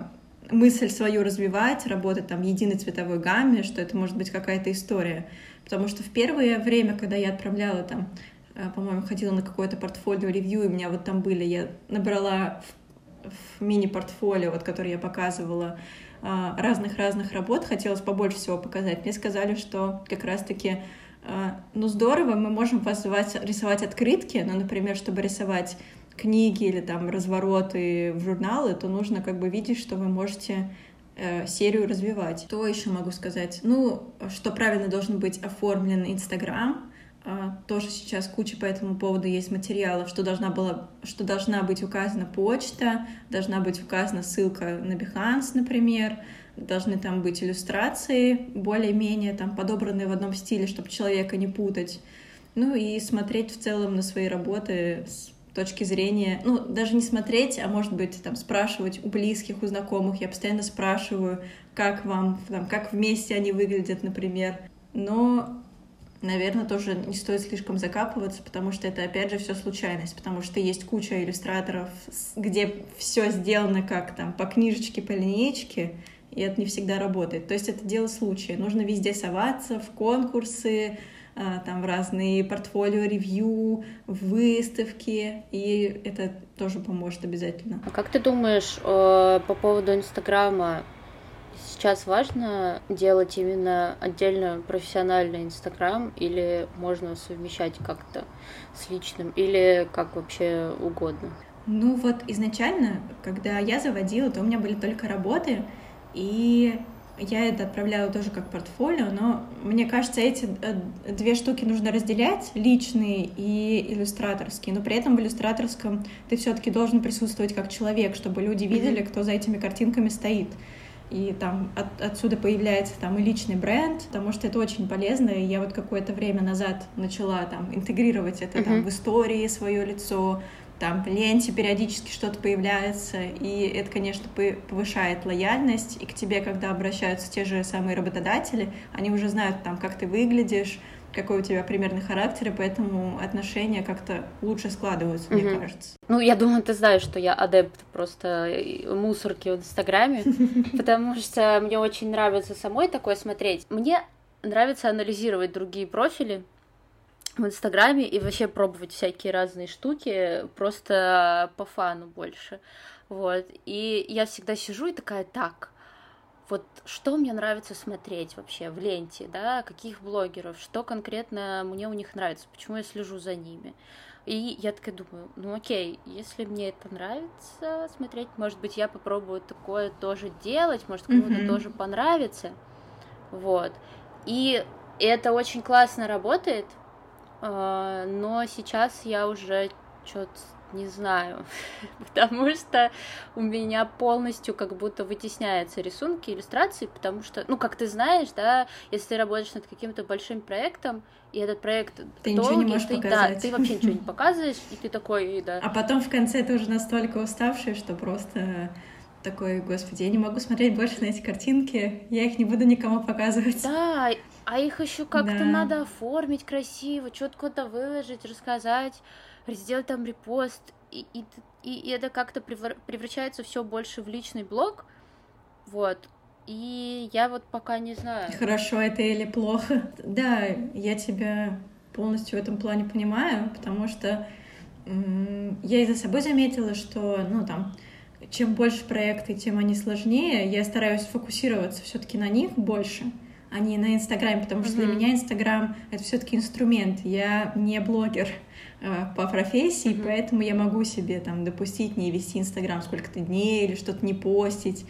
мысль свою развивать, работать там в единой цветовой гамме, что это может быть какая-то история. Потому что в первое время, когда я отправляла там, э, по-моему, ходила на какое-то портфолио ревью, и у меня вот там были, я набрала в, в мини-портфолио, вот, которое я показывала, э, разных-разных работ, хотелось побольше всего показать. Мне сказали, что как раз-таки э, ну здорово, мы можем вас рисовать открытки, но, например, чтобы рисовать книги или там развороты в журналы, то нужно как бы видеть, что вы можете серию развивать. Что еще могу сказать? Ну, что правильно должен быть оформлен Инстаграм. Э, тоже сейчас куча по этому поводу есть материалов, что должна была, что должна быть указана почта, должна быть указана ссылка на Behance, например, должны там быть иллюстрации более-менее там подобранные в одном стиле, чтобы человека не путать. Ну и смотреть в целом на свои работы с точки зрения, ну, даже не смотреть, а может быть, там, спрашивать у близких, у знакомых. Я постоянно спрашиваю, как вам, там, как вместе они выглядят, например. Но, наверное, тоже не стоит слишком закапываться, потому что это, опять же, все случайность, потому что есть куча иллюстраторов, где все сделано как там по книжечке, по линейке, и это не всегда работает. То есть это дело случая. Нужно везде соваться, в конкурсы, там в разные портфолио, ревью, выставки, и это тоже поможет обязательно. А как ты думаешь э, по поводу Инстаграма? Сейчас важно делать именно отдельно профессиональный Инстаграм или можно совмещать как-то с личным или как вообще угодно? Ну вот изначально, когда я заводила, то у меня были только работы, и я это отправляла тоже как портфолио, но мне кажется, эти э, две штуки нужно разделять, личные и иллюстраторские, но при этом в иллюстраторском ты все-таки должен присутствовать как человек, чтобы люди видели, кто за этими картинками стоит. И там от, отсюда появляется там и личный бренд, потому что это очень полезно. И я вот какое-то время назад начала там интегрировать это uh-huh. там в истории свое лицо, там в ленте периодически что-то появляется, и это, конечно, повышает лояльность, и к тебе, когда обращаются те же самые работодатели, они уже знают, там, как ты выглядишь, какой у тебя примерный характер, и поэтому отношения как-то лучше складываются, угу. мне кажется. Ну, я думаю, ты знаешь, что я адепт просто мусорки в Инстаграме, [laughs] потому что мне очень нравится самой такое смотреть. Мне нравится анализировать другие профили, в Инстаграме и вообще пробовать всякие разные штуки, просто по фану больше. Вот. И я всегда сижу и такая, так, вот что мне нравится смотреть вообще в ленте, да, каких блогеров, что конкретно мне у них нравится, почему я слежу за ними. И я такая думаю, ну окей, если мне это нравится смотреть, может быть, я попробую такое тоже делать, может, кому-то mm-hmm. тоже понравится. Вот. И это очень классно работает, но сейчас я уже что-то не знаю, [laughs] потому что у меня полностью как будто вытесняются рисунки, иллюстрации, потому что, ну, как ты знаешь, да, если ты работаешь над каким-то большим проектом, и этот проект ты долгий, ничего не можешь ты, показать. да, ты вообще ничего не [laughs] показываешь, и ты такой, да. А потом в конце ты уже настолько уставший, что просто такой, господи, я не могу смотреть больше на эти картинки, я их не буду никому показывать. Да, а их еще как-то да. надо оформить красиво, что-то куда-то выложить, рассказать, сделать там репост. И, и, и это как-то превращается все больше в личный блог. Вот. И я вот пока не знаю. Хорошо это или плохо. Да, я тебя полностью в этом плане понимаю, потому что я и за собой заметила, что, ну, там, чем больше проекты, тем они сложнее. Я стараюсь фокусироваться все-таки на них больше а не на Инстаграме, потому что mm-hmm. для меня Инстаграм — это все таки инструмент. Я не блогер э, по профессии, mm-hmm. поэтому я могу себе там допустить не вести Инстаграм сколько-то дней или что-то не постить.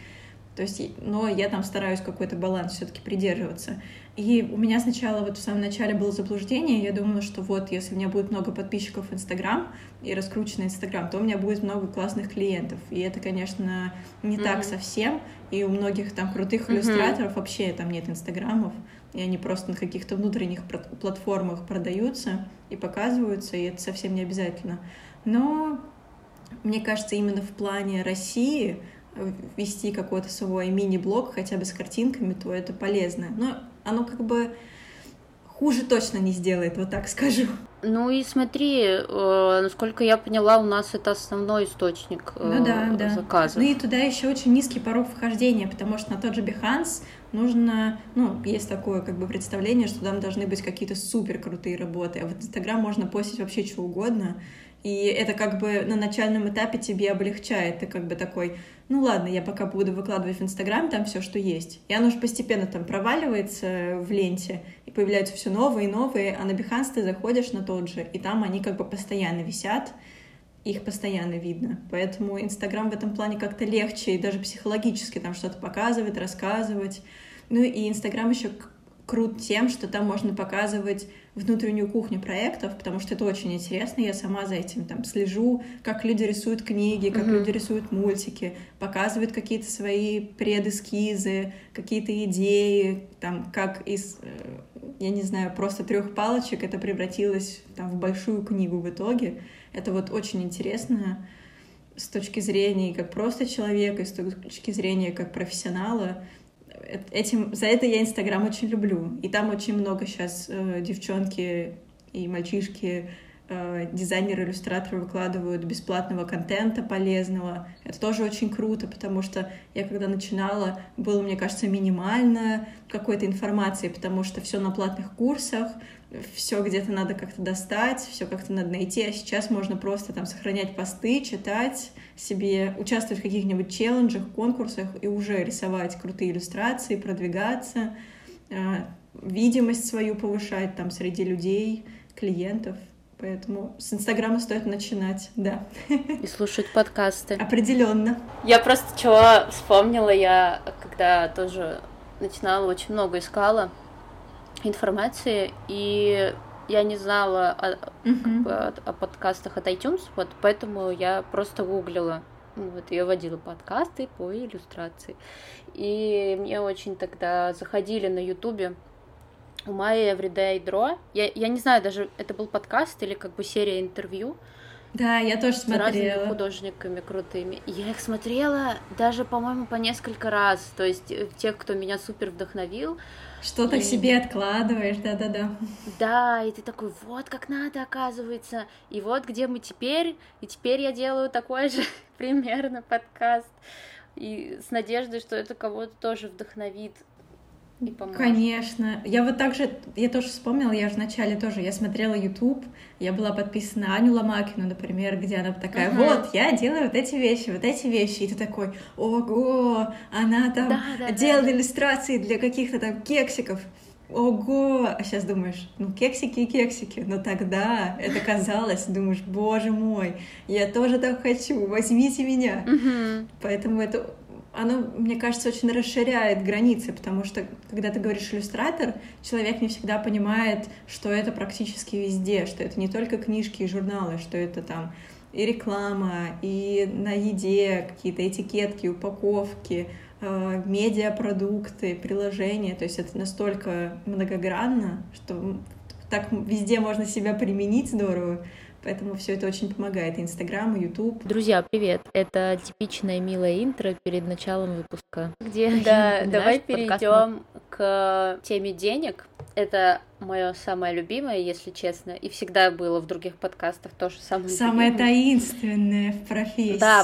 То есть, но я там стараюсь какой-то баланс все-таки придерживаться. И у меня сначала вот в самом начале было заблуждение, я думала, что вот если у меня будет много подписчиков в Инстаграм и раскрученный Инстаграм, то у меня будет много классных клиентов. И это, конечно, не mm-hmm. так совсем. И у многих там крутых mm-hmm. иллюстраторов вообще там нет Инстаграмов, и они просто на каких-то внутренних платформах продаются и показываются, и это совсем не обязательно. Но мне кажется, именно в плане России вести какой-то свой мини-блог хотя бы с картинками, то это полезно. Но оно как бы хуже точно не сделает, вот так скажу. Ну и смотри, э, насколько я поняла, у нас это основной источник э, ну, да, да. заказов. Ну и туда еще очень низкий порог вхождения, потому что на тот же Behance нужно, ну, есть такое как бы представление, что там должны быть какие-то супер крутые работы, а в Инстаграм можно постить вообще что угодно, и это как бы на начальном этапе тебе облегчает. Ты как бы такой, ну ладно, я пока буду выкладывать в Инстаграм там все, что есть. И оно же постепенно там проваливается в ленте, и появляются все новые и новые, а на Behance ты заходишь на тот же, и там они как бы постоянно висят, их постоянно видно. Поэтому Инстаграм в этом плане как-то легче, и даже психологически там что-то показывать, рассказывать. Ну и Инстаграм еще крут тем, что там можно показывать внутреннюю кухню проектов, потому что это очень интересно. Я сама за этим там слежу, как люди рисуют книги, как mm-hmm. люди рисуют мультики, показывают какие-то свои предэскизы, какие-то идеи, там, как из, э, я не знаю, просто трех палочек это превратилось там, в большую книгу в итоге. Это вот очень интересно с точки зрения как просто человека, и с точки зрения как профессионала этим, за это я Инстаграм очень люблю. И там очень много сейчас э, девчонки и мальчишки, дизайнеры, иллюстраторы выкладывают бесплатного контента полезного. Это тоже очень круто, потому что я когда начинала, было, мне кажется, минимально какой-то информации, потому что все на платных курсах, все где-то надо как-то достать, все как-то надо найти, а сейчас можно просто там сохранять посты, читать себе, участвовать в каких-нибудь челленджах, конкурсах и уже рисовать крутые иллюстрации, продвигаться, а, видимость свою повышать там среди людей, клиентов. Поэтому с Инстаграма стоит начинать, да. И слушать подкасты. Определенно. Я просто чего вспомнила, я когда тоже начинала, очень много искала информации, и я не знала о, uh-huh. как бы, о, о подкастах от iTunes, вот поэтому я просто гуглила. Вот, я водила подкасты по иллюстрации. И мне очень тогда заходили на Ютубе у Майи Everyday Draw. Я, я не знаю, даже это был подкаст или как бы серия интервью. Да, я тоже смотрела. С разными художниками крутыми. Я их смотрела даже, по-моему, по несколько раз. То есть э, тех, кто меня супер вдохновил. Что-то и... себе откладываешь, да-да-да. Да, и ты такой, вот как надо, оказывается. И вот где мы теперь. И теперь я делаю такой же [laughs] примерно подкаст. И с надеждой, что это кого-то тоже вдохновит и поможет. Конечно. Я вот так же, я тоже вспомнила, я же вначале тоже, я смотрела YouTube, я была подписана на Аню Ломакину, например, где она такая, uh-huh. вот, я делаю вот эти вещи, вот эти вещи, и ты такой, ого, она там да, да, делала да. иллюстрации для каких-то там кексиков. Ого! А сейчас думаешь, ну кексики и кексики. Но тогда это казалось, думаешь, боже мой, я тоже так хочу, возьмите меня. Угу. Поэтому это оно, мне кажется, очень расширяет границы, потому что, когда ты говоришь иллюстратор, человек не всегда понимает, что это практически везде, что это не только книжки и журналы, что это там и реклама, и на еде какие-то этикетки, упаковки, э, медиапродукты, приложения. То есть это настолько многогранно, что так везде можно себя применить здорово. Поэтому все это очень помогает. Инстаграм, Ютуб. Друзья, привет! Это типичное милое интро перед началом выпуска. Где да, давай перейдем к теме денег. Это мое самое любимое, если честно, и всегда было в других подкастах тоже самое. Самое любимое. таинственное в профессии. Да,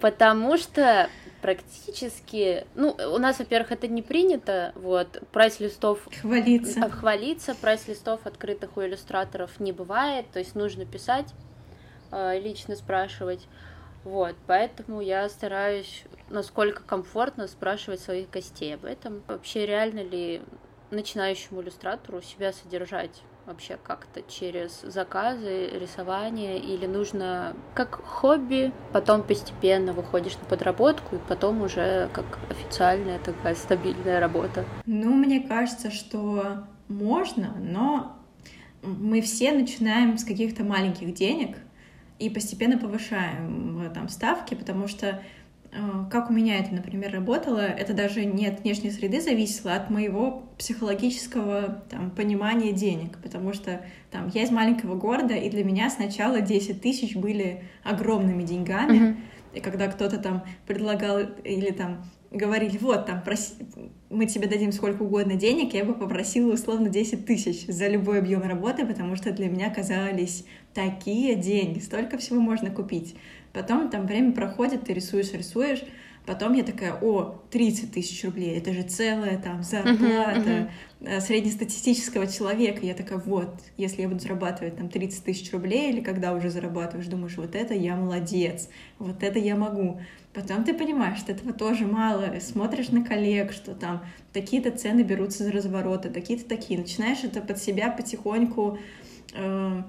потому что практически, ну, у нас, во-первых, это не принято, вот, прайс-листов... Хвалиться. Хвалиться, прайс-листов открытых у иллюстраторов не бывает, то есть нужно писать, э, лично спрашивать, вот, поэтому я стараюсь, насколько комфортно, спрашивать своих гостей об этом. Вообще, реально ли начинающему иллюстратору себя содержать вообще как-то через заказы, рисование, или нужно как хобби, потом постепенно выходишь на подработку, и потом уже как официальная такая стабильная работа? Ну, мне кажется, что можно, но мы все начинаем с каких-то маленьких денег и постепенно повышаем э, там ставки, потому что как у меня это, например, работало, это даже не от внешней среды зависело, а от моего психологического там, понимания денег, потому что там, я из маленького города, и для меня сначала 10 тысяч были огромными деньгами, mm-hmm. и когда кто-то там предлагал или там говорили, вот, там, проси, мы тебе дадим сколько угодно денег, я бы попросила условно 10 тысяч за любой объем работы, потому что для меня казались такие деньги, столько всего можно купить. Потом там время проходит, ты рисуешь, рисуешь, Потом я такая, о, 30 тысяч рублей, это же целая там зарплата uh-huh, uh-huh. среднестатистического человека. Я такая, вот, если я буду зарабатывать там 30 тысяч рублей, или когда уже зарабатываешь, думаешь, вот это я молодец, вот это я могу. Потом ты понимаешь, что этого тоже мало, смотришь на коллег, что там такие-то цены берутся за развороты, такие-то такие. Начинаешь это под себя потихоньку э,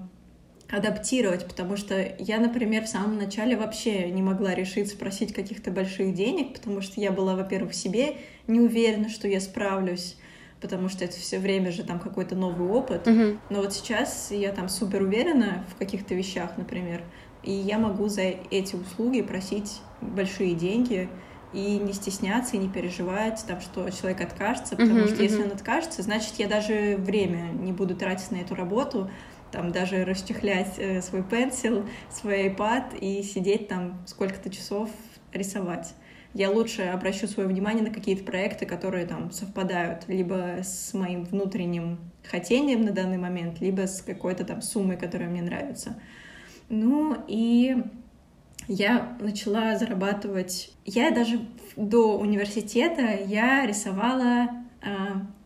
адаптировать, потому что я, например, в самом начале вообще не могла решиться просить каких-то больших денег, потому что я была, во-первых, в себе не уверена, что я справлюсь, потому что это все время же там какой-то новый опыт. Uh-huh. Но вот сейчас я там супер уверена в каких-то вещах, например, и я могу за эти услуги просить большие деньги и не стесняться, и не переживать, там, что человек откажется, потому uh-huh, что если он откажется, значит, я даже время не буду тратить на эту работу, там даже расчехлять э, свой пенсил, свой iPad и сидеть там сколько-то часов рисовать. Я лучше обращу свое внимание на какие-то проекты, которые там совпадают либо с моим внутренним хотением на данный момент, либо с какой-то там суммой, которая мне нравится. Ну и я начала зарабатывать. Я даже до университета я рисовала э,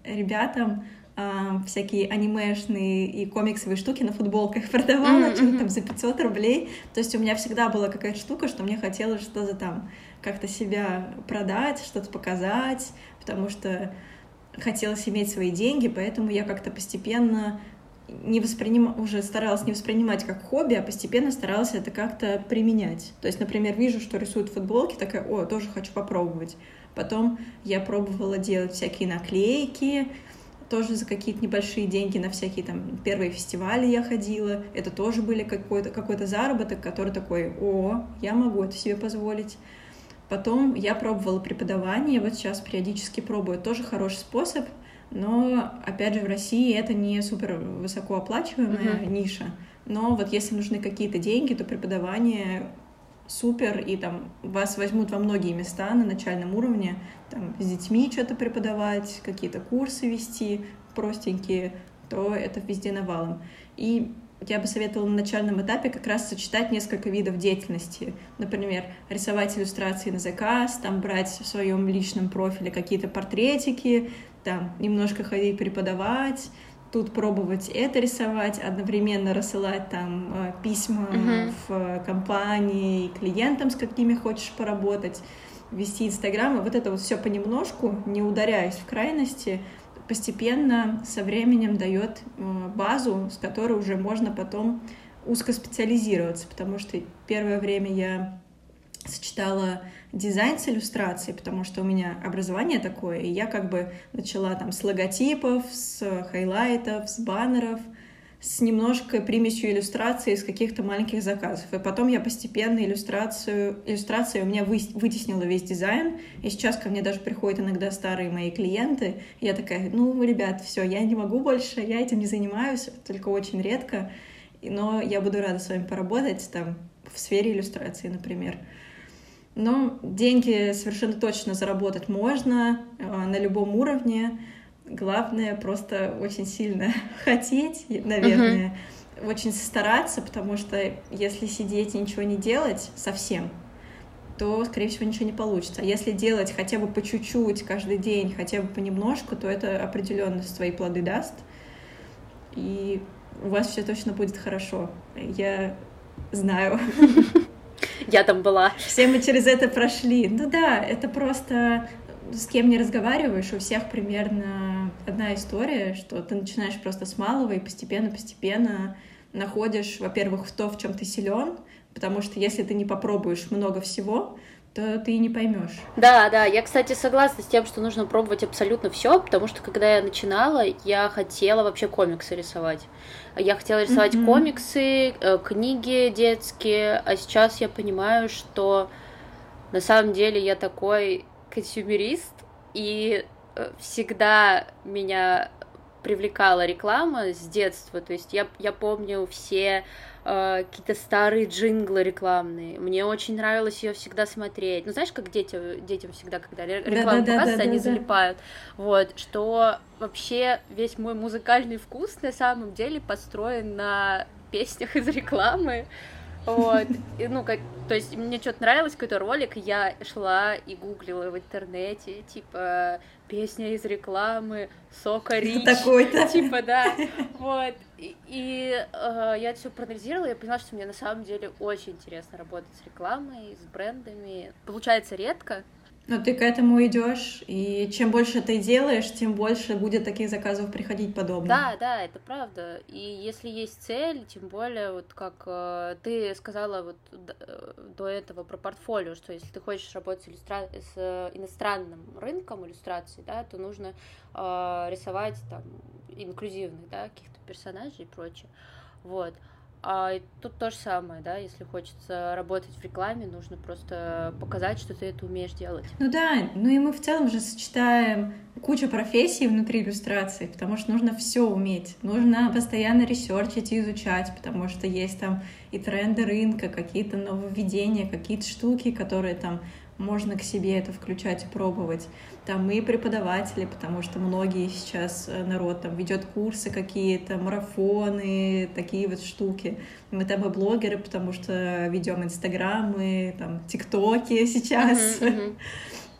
ребятам а, всякие анимешные и комиксовые штуки на футболках [laughs] продавала, mm-hmm. что-то там за 500 рублей. То есть у меня всегда была какая-то штука, что мне хотелось что-то там как-то себя продать, что-то показать, потому что хотелось иметь свои деньги, поэтому я как-то постепенно не восприним... уже старалась не воспринимать как хобби, а постепенно старалась это как-то применять. То есть, например, вижу, что рисуют футболки, такая, о, тоже хочу попробовать. Потом я пробовала делать всякие наклейки, тоже за какие-то небольшие деньги на всякие там первые фестивали я ходила. Это тоже были какой-то какой заработок, который такой, о, я могу это себе позволить. Потом я пробовала преподавание, вот сейчас периодически пробую. Тоже хороший способ, но, опять же, в России это не супер высокооплачиваемая uh-huh. ниша. Но вот если нужны какие-то деньги, то преподавание супер, и там вас возьмут во многие места на начальном уровне, там, с детьми что-то преподавать, какие-то курсы вести простенькие, то это везде навалом. И я бы советовала на начальном этапе как раз сочетать несколько видов деятельности. Например, рисовать иллюстрации на заказ, там брать в своем личном профиле какие-то портретики, там немножко ходить преподавать, тут пробовать это рисовать, одновременно рассылать там э, письма uh-huh. в компании клиентам, с какими хочешь поработать, вести Инстаграм, и вот это вот все понемножку, не ударяясь в крайности, постепенно со временем дает э, базу, с которой уже можно потом узкоспециализироваться, потому что первое время я сочетала дизайн с иллюстрацией, потому что у меня образование такое, и я как бы начала там с логотипов, с highlight ов, с баннеров, с немножко примесью иллюстрации из каких-то маленьких заказов. И потом я постепенно иллюстрацию, иллюстрация у меня вы, вытеснила весь дизайн, и сейчас ко мне даже приходят иногда старые мои клиенты, и я такая, ну, ребят, все, я не могу больше, я этим не занимаюсь, только очень редко, но я буду рада с вами поработать там в сфере иллюстрации, например. Но деньги совершенно точно заработать можно э, на любом уровне. Главное просто очень сильно [laughs] хотеть, наверное, uh-huh. очень стараться, потому что если сидеть и ничего не делать совсем, то, скорее всего, ничего не получится. А если делать хотя бы по чуть-чуть каждый день, хотя бы понемножку, то это определенно свои плоды даст. И у вас все точно будет хорошо. Я знаю. [laughs] Я там была. Все мы через это прошли. Ну да, это просто с кем не разговариваешь, у всех примерно одна история, что ты начинаешь просто с малого и постепенно-постепенно находишь, во-первых, то, в чем ты силен, потому что если ты не попробуешь много всего, то ты не поймешь. Да, да, я, кстати, согласна с тем, что нужно пробовать абсолютно все, потому что когда я начинала, я хотела вообще комиксы рисовать. Я хотела рисовать mm-hmm. комиксы, э, книги детские, а сейчас я понимаю, что на самом деле я такой консюмерист, и э, всегда меня привлекала реклама с детства. То есть я, я помню все э, какие-то старые джинглы рекламные. Мне очень нравилось ее всегда смотреть. Ну, знаешь, как дети, детям всегда, когда реклама да, показывается, да, да, они да, залипают. Да. Вот, что вообще весь мой музыкальный вкус на самом деле построен на песнях из рекламы. Вот. И, ну, как, то есть мне что-то нравилось, какой-то ролик, я шла и гуглила в интернете, типа, песня из рекламы, сока Рич. Такой-то. Типа, да. Вот. И, и э, я это все проанализировала, я поняла, что мне на самом деле очень интересно работать с рекламой, с брендами. Получается редко, но ты к этому идешь, и чем больше ты делаешь, тем больше будет таких заказов приходить подобно. Да, да, это правда. И если есть цель, тем более, вот как э, ты сказала вот э, до этого про портфолио, что если ты хочешь работать с, иллюстра... с иностранным рынком иллюстрации, да, то нужно э, рисовать там инклюзивных, да, каких-то персонажей и прочее. Вот. А тут то же самое, да, если хочется работать в рекламе, нужно просто показать, что ты это умеешь делать. Ну да, ну и мы в целом же сочетаем кучу профессий внутри иллюстрации, потому что нужно все уметь. Нужно постоянно ресерчить и изучать, потому что есть там и тренды рынка, какие-то нововведения, какие-то штуки, которые там можно к себе это включать и пробовать. Там мы преподаватели, потому что многие сейчас э, народ там ведет курсы какие-то, марафоны, такие вот штуки. Мы там и блогеры, потому что ведем инстаграмы, там тиктоки [laughs] сейчас. Uh-huh, uh-huh.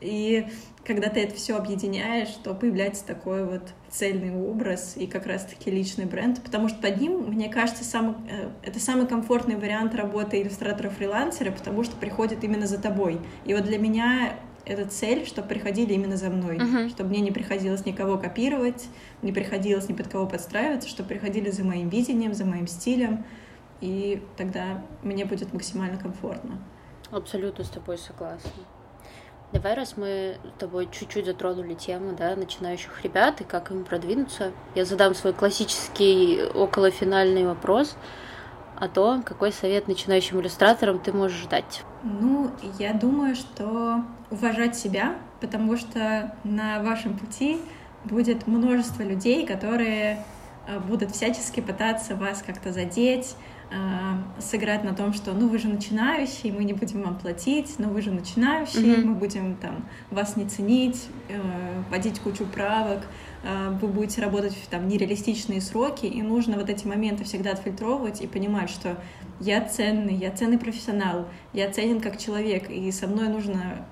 И когда ты это все объединяешь, то появляется такой вот цельный образ и как раз-таки личный бренд, потому что под ним, мне кажется, самый, э, это самый комфортный вариант работы иллюстратора-фрилансера, потому что приходит именно за тобой. И вот для меня это цель, чтобы приходили именно за мной, uh-huh. чтобы мне не приходилось никого копировать, не приходилось ни под кого подстраиваться, чтобы приходили за моим видением, за моим стилем, и тогда мне будет максимально комфортно. Абсолютно с тобой согласна. Давай, раз мы с тобой чуть-чуть затронули тему, да, начинающих ребят и как им продвинуться, я задам свой классический околофинальный вопрос о том, какой совет начинающим иллюстраторам ты можешь дать. Ну, я думаю, что уважать себя, потому что на вашем пути будет множество людей, которые э, будут всячески пытаться вас как-то задеть, сыграть на том, что ну вы же начинающий, мы не будем вам платить, но вы же начинающий, mm-hmm. мы будем там вас не ценить, э, вводить кучу правок, э, вы будете работать в там нереалистичные сроки, и нужно вот эти моменты всегда отфильтровывать и понимать, что я ценный, я ценный профессионал, я ценен как человек, и со мной нужно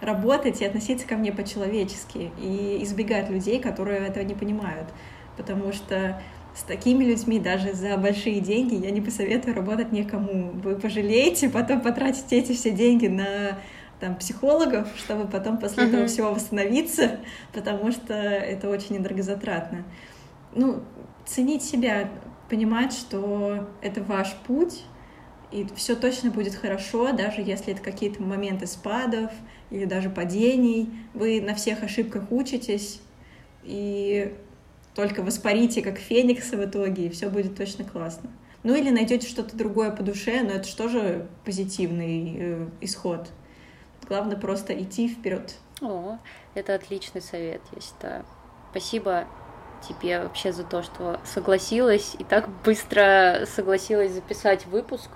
работать и относиться ко мне по-человечески, и избегать людей, которые этого не понимают, потому что с такими людьми даже за большие деньги я не посоветую работать никому. Вы пожалеете, потом потратите эти все деньги на там, психологов, чтобы потом после uh-huh. этого всего восстановиться, потому что это очень энергозатратно. Ну, ценить себя, понимать, что это ваш путь, и все точно будет хорошо, даже если это какие-то моменты спадов или даже падений. Вы на всех ошибках учитесь, и только воспарите, как фениксы в итоге, и все будет точно классно. Ну или найдете что-то другое по душе, но это же тоже позитивный э, исход. Главное просто идти вперед. О, это отличный совет, я считаю. Спасибо тебе вообще за то, что согласилась и так быстро согласилась записать выпуск.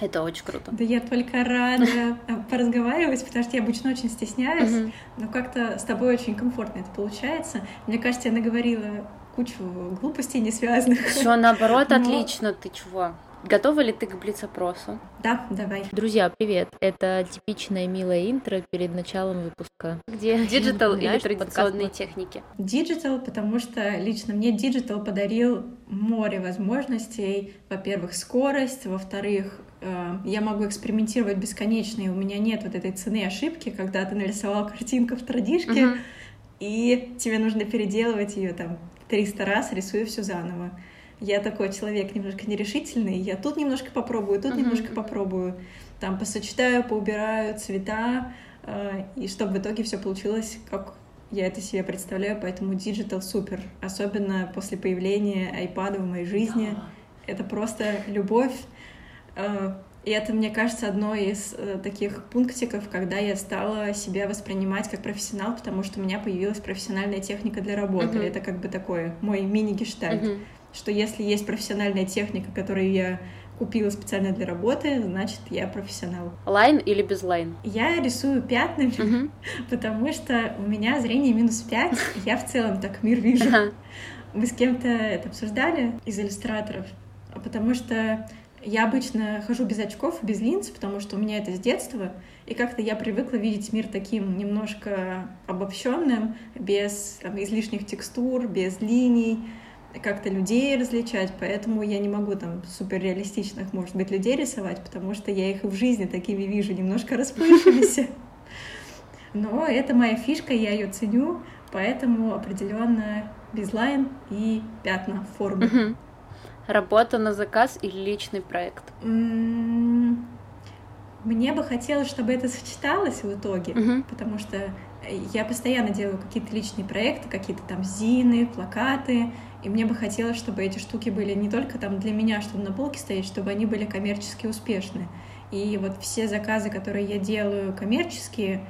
Это очень круто. Да я только рада [laughs] поразговаривать, потому что я обычно очень стесняюсь, но как-то с тобой очень комфортно это получается. Мне кажется, я наговорила кучу глупостей не связанных. Все наоборот, [laughs] но... отлично, ты чего? Готова ли ты к блиц-опросу? Да, давай. Друзья, привет. Это типичное милое интро перед началом выпуска. Где digital или традиционные техники? Digital, потому что лично мне digital подарил море возможностей. Во-первых, скорость, во-вторых, я могу экспериментировать бесконечно, и у меня нет вот этой цены ошибки, когда ты нарисовал картинку в традишке, uh-huh. и тебе нужно переделывать ее там 300 раз, рисуя все заново. Я такой человек немножко нерешительный, я тут немножко попробую, тут uh-huh. немножко попробую, там посочетаю, поубираю цвета, э, и чтобы в итоге все получилось, как я это себе представляю, поэтому digital супер, особенно после появления iPad в моей жизни. Да. Это просто любовь. Э, и это, мне кажется, одно из э, таких пунктиков, когда я стала себя воспринимать как профессионал, потому что у меня появилась профессиональная техника для работы. Uh-huh. Это как бы такой мой мини-гештальт. Uh-huh. Что если есть профессиональная техника, которую я купила специально для работы, значит, я профессионал. Line или без line? Я рисую пятнами, uh-huh. [laughs] потому что у меня зрение минус пять, я в целом так мир вижу. Uh-huh. Мы с кем-то это обсуждали из иллюстраторов, потому что я обычно хожу без очков, без линз, потому что у меня это с детства, и как-то я привыкла видеть мир таким немножко обобщенным, без там, излишних текстур, без линий, как-то людей различать, поэтому я не могу там суперреалистичных, может быть, людей рисовать, потому что я их и в жизни такими вижу, немножко расплывшимися. [laughs] Но это моя фишка, я ее ценю, поэтому определенно безлайн и пятна формы. Работа на заказ или личный проект? Мне бы хотелось, чтобы это сочеталось в итоге, угу. потому что я постоянно делаю какие-то личные проекты, какие-то там зины, плакаты, и мне бы хотелось, чтобы эти штуки были не только там для меня, чтобы на полке стоять, чтобы они были коммерчески успешны. И вот все заказы, которые я делаю коммерческие,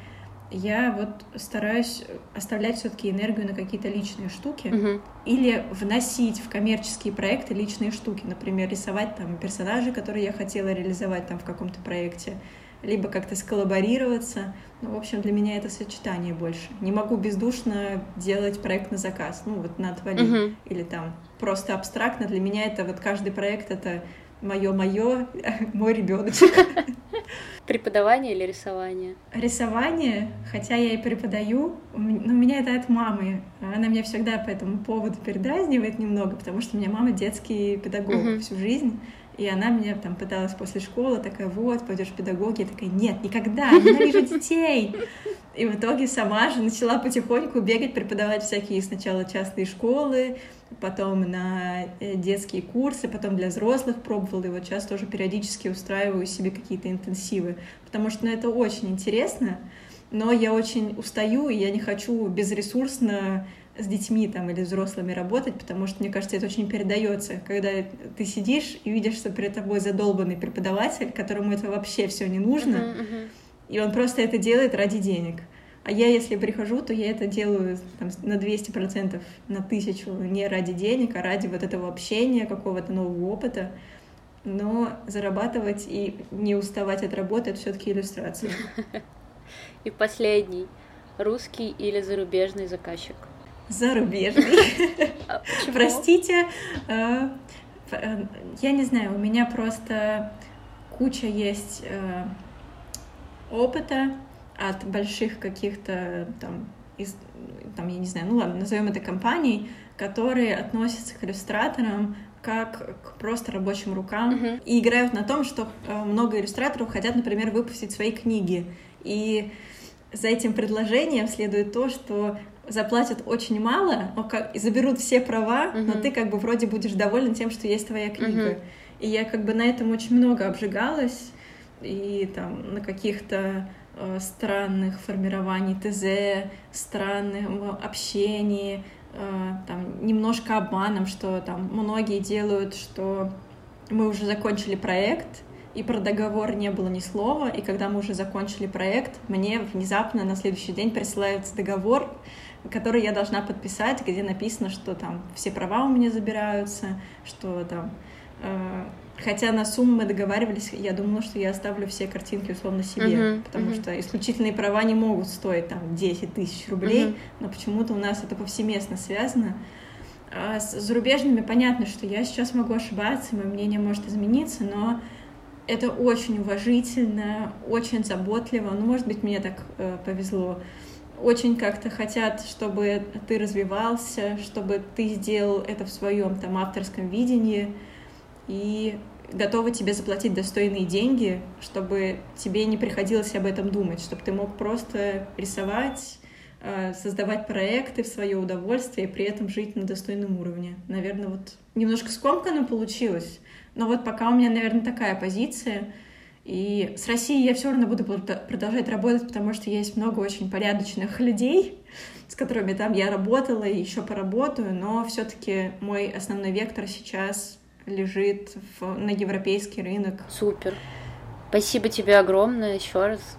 я вот стараюсь оставлять все-таки энергию на какие-то личные штуки угу. или вносить в коммерческие проекты личные штуки, например, рисовать там персонажей, которые я хотела реализовать там в каком-то проекте, либо как-то сколлаборироваться. Ну, в общем, для меня это сочетание больше. Не могу бездушно делать проект на заказ, ну вот на отвали угу. или там просто абстрактно. Для меня это вот каждый проект это мое-мое, [laughs] мой ребеночек. [laughs] Преподавание или рисование? Рисование, хотя я и преподаю, но у меня это от мамы. Она меня всегда по этому поводу передразнивает немного, потому что у меня мама детский педагог uh-huh. всю жизнь. И она меня там пыталась после школы, такая, вот, пойдешь в педагоги. Я такая, нет, никогда, ненавижу детей. И в итоге сама же начала потихоньку бегать, преподавать всякие сначала частные школы, потом на э, детские курсы, потом для взрослых пробовала, и вот сейчас тоже периодически устраиваю себе какие-то интенсивы, потому что ну, это очень интересно, но я очень устаю, и я не хочу безресурсно с детьми там или взрослыми работать, потому что, мне кажется, это очень передается, когда ты сидишь и видишь, что перед тобой задолбанный преподаватель, которому это вообще все не нужно, uh-huh, uh-huh. И он просто это делает ради денег. А я, если прихожу, то я это делаю там, на 200%, на тысячу, не ради денег, а ради вот этого общения, какого-то нового опыта. Но зарабатывать и не уставать от работы — это все таки иллюстрация. [laughs] И последний. Русский или зарубежный заказчик? Зарубежный. [laughs] А Простите. А, э, я не знаю, у меня просто куча есть э, опыта от больших каких-то там, из, там, я не знаю, ну ладно, назовем это компаний, которые относятся к иллюстраторам как к просто рабочим рукам uh-huh. и играют на том, что э, много иллюстраторов хотят, например, выпустить свои книги. И за этим предложением следует то, что заплатят очень мало, и заберут все права, uh-huh. но ты как бы вроде будешь доволен тем, что есть твоя книга. Uh-huh. И я как бы на этом очень много обжигалась, и там на каких-то Э, странных формирований ТЗ, странном общении, э, там, немножко обманом, что там многие делают, что мы уже закончили проект, и про договор не было ни слова, и когда мы уже закончили проект, мне внезапно на следующий день присылается договор, который я должна подписать, где написано, что там все права у меня забираются, что там э, Хотя на сумму мы договаривались, я думала, что я оставлю все картинки условно себе, uh-huh, потому uh-huh. что исключительные права не могут стоить там 10 тысяч рублей, uh-huh. но почему-то у нас это повсеместно связано. А с зарубежными понятно, что я сейчас могу ошибаться, мое мнение может измениться, но это очень уважительно, очень заботливо. Ну, может быть, мне так э, повезло. Очень как-то хотят, чтобы ты развивался, чтобы ты сделал это в своем там авторском видении и готовы тебе заплатить достойные деньги, чтобы тебе не приходилось об этом думать, чтобы ты мог просто рисовать, э, создавать проекты в свое удовольствие и при этом жить на достойном уровне. Наверное, вот немножко скомканно получилось, но вот пока у меня, наверное, такая позиция. И с Россией я все равно буду продолжать работать, потому что есть много очень порядочных людей, с которыми там я работала и еще поработаю, но все-таки мой основной вектор сейчас лежит в, на европейский рынок. Супер. Спасибо тебе огромное еще раз.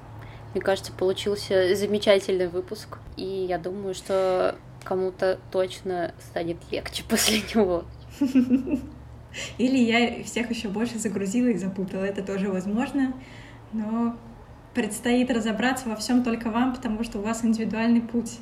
Мне кажется, получился замечательный выпуск. И я думаю, что кому-то точно станет легче [laughs] после него. [laughs] Или я всех еще больше загрузила и запутала. Это тоже возможно. Но предстоит разобраться во всем только вам, потому что у вас индивидуальный путь.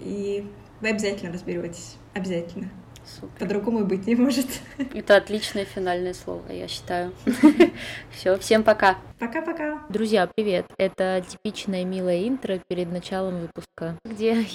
И вы обязательно разберетесь. Обязательно. Супер. По-другому быть не может. [laughs] Это отличное финальное слово, я считаю. [laughs] Все, всем пока. Пока-пока. Друзья, привет. Это типичное милое интро перед началом выпуска, где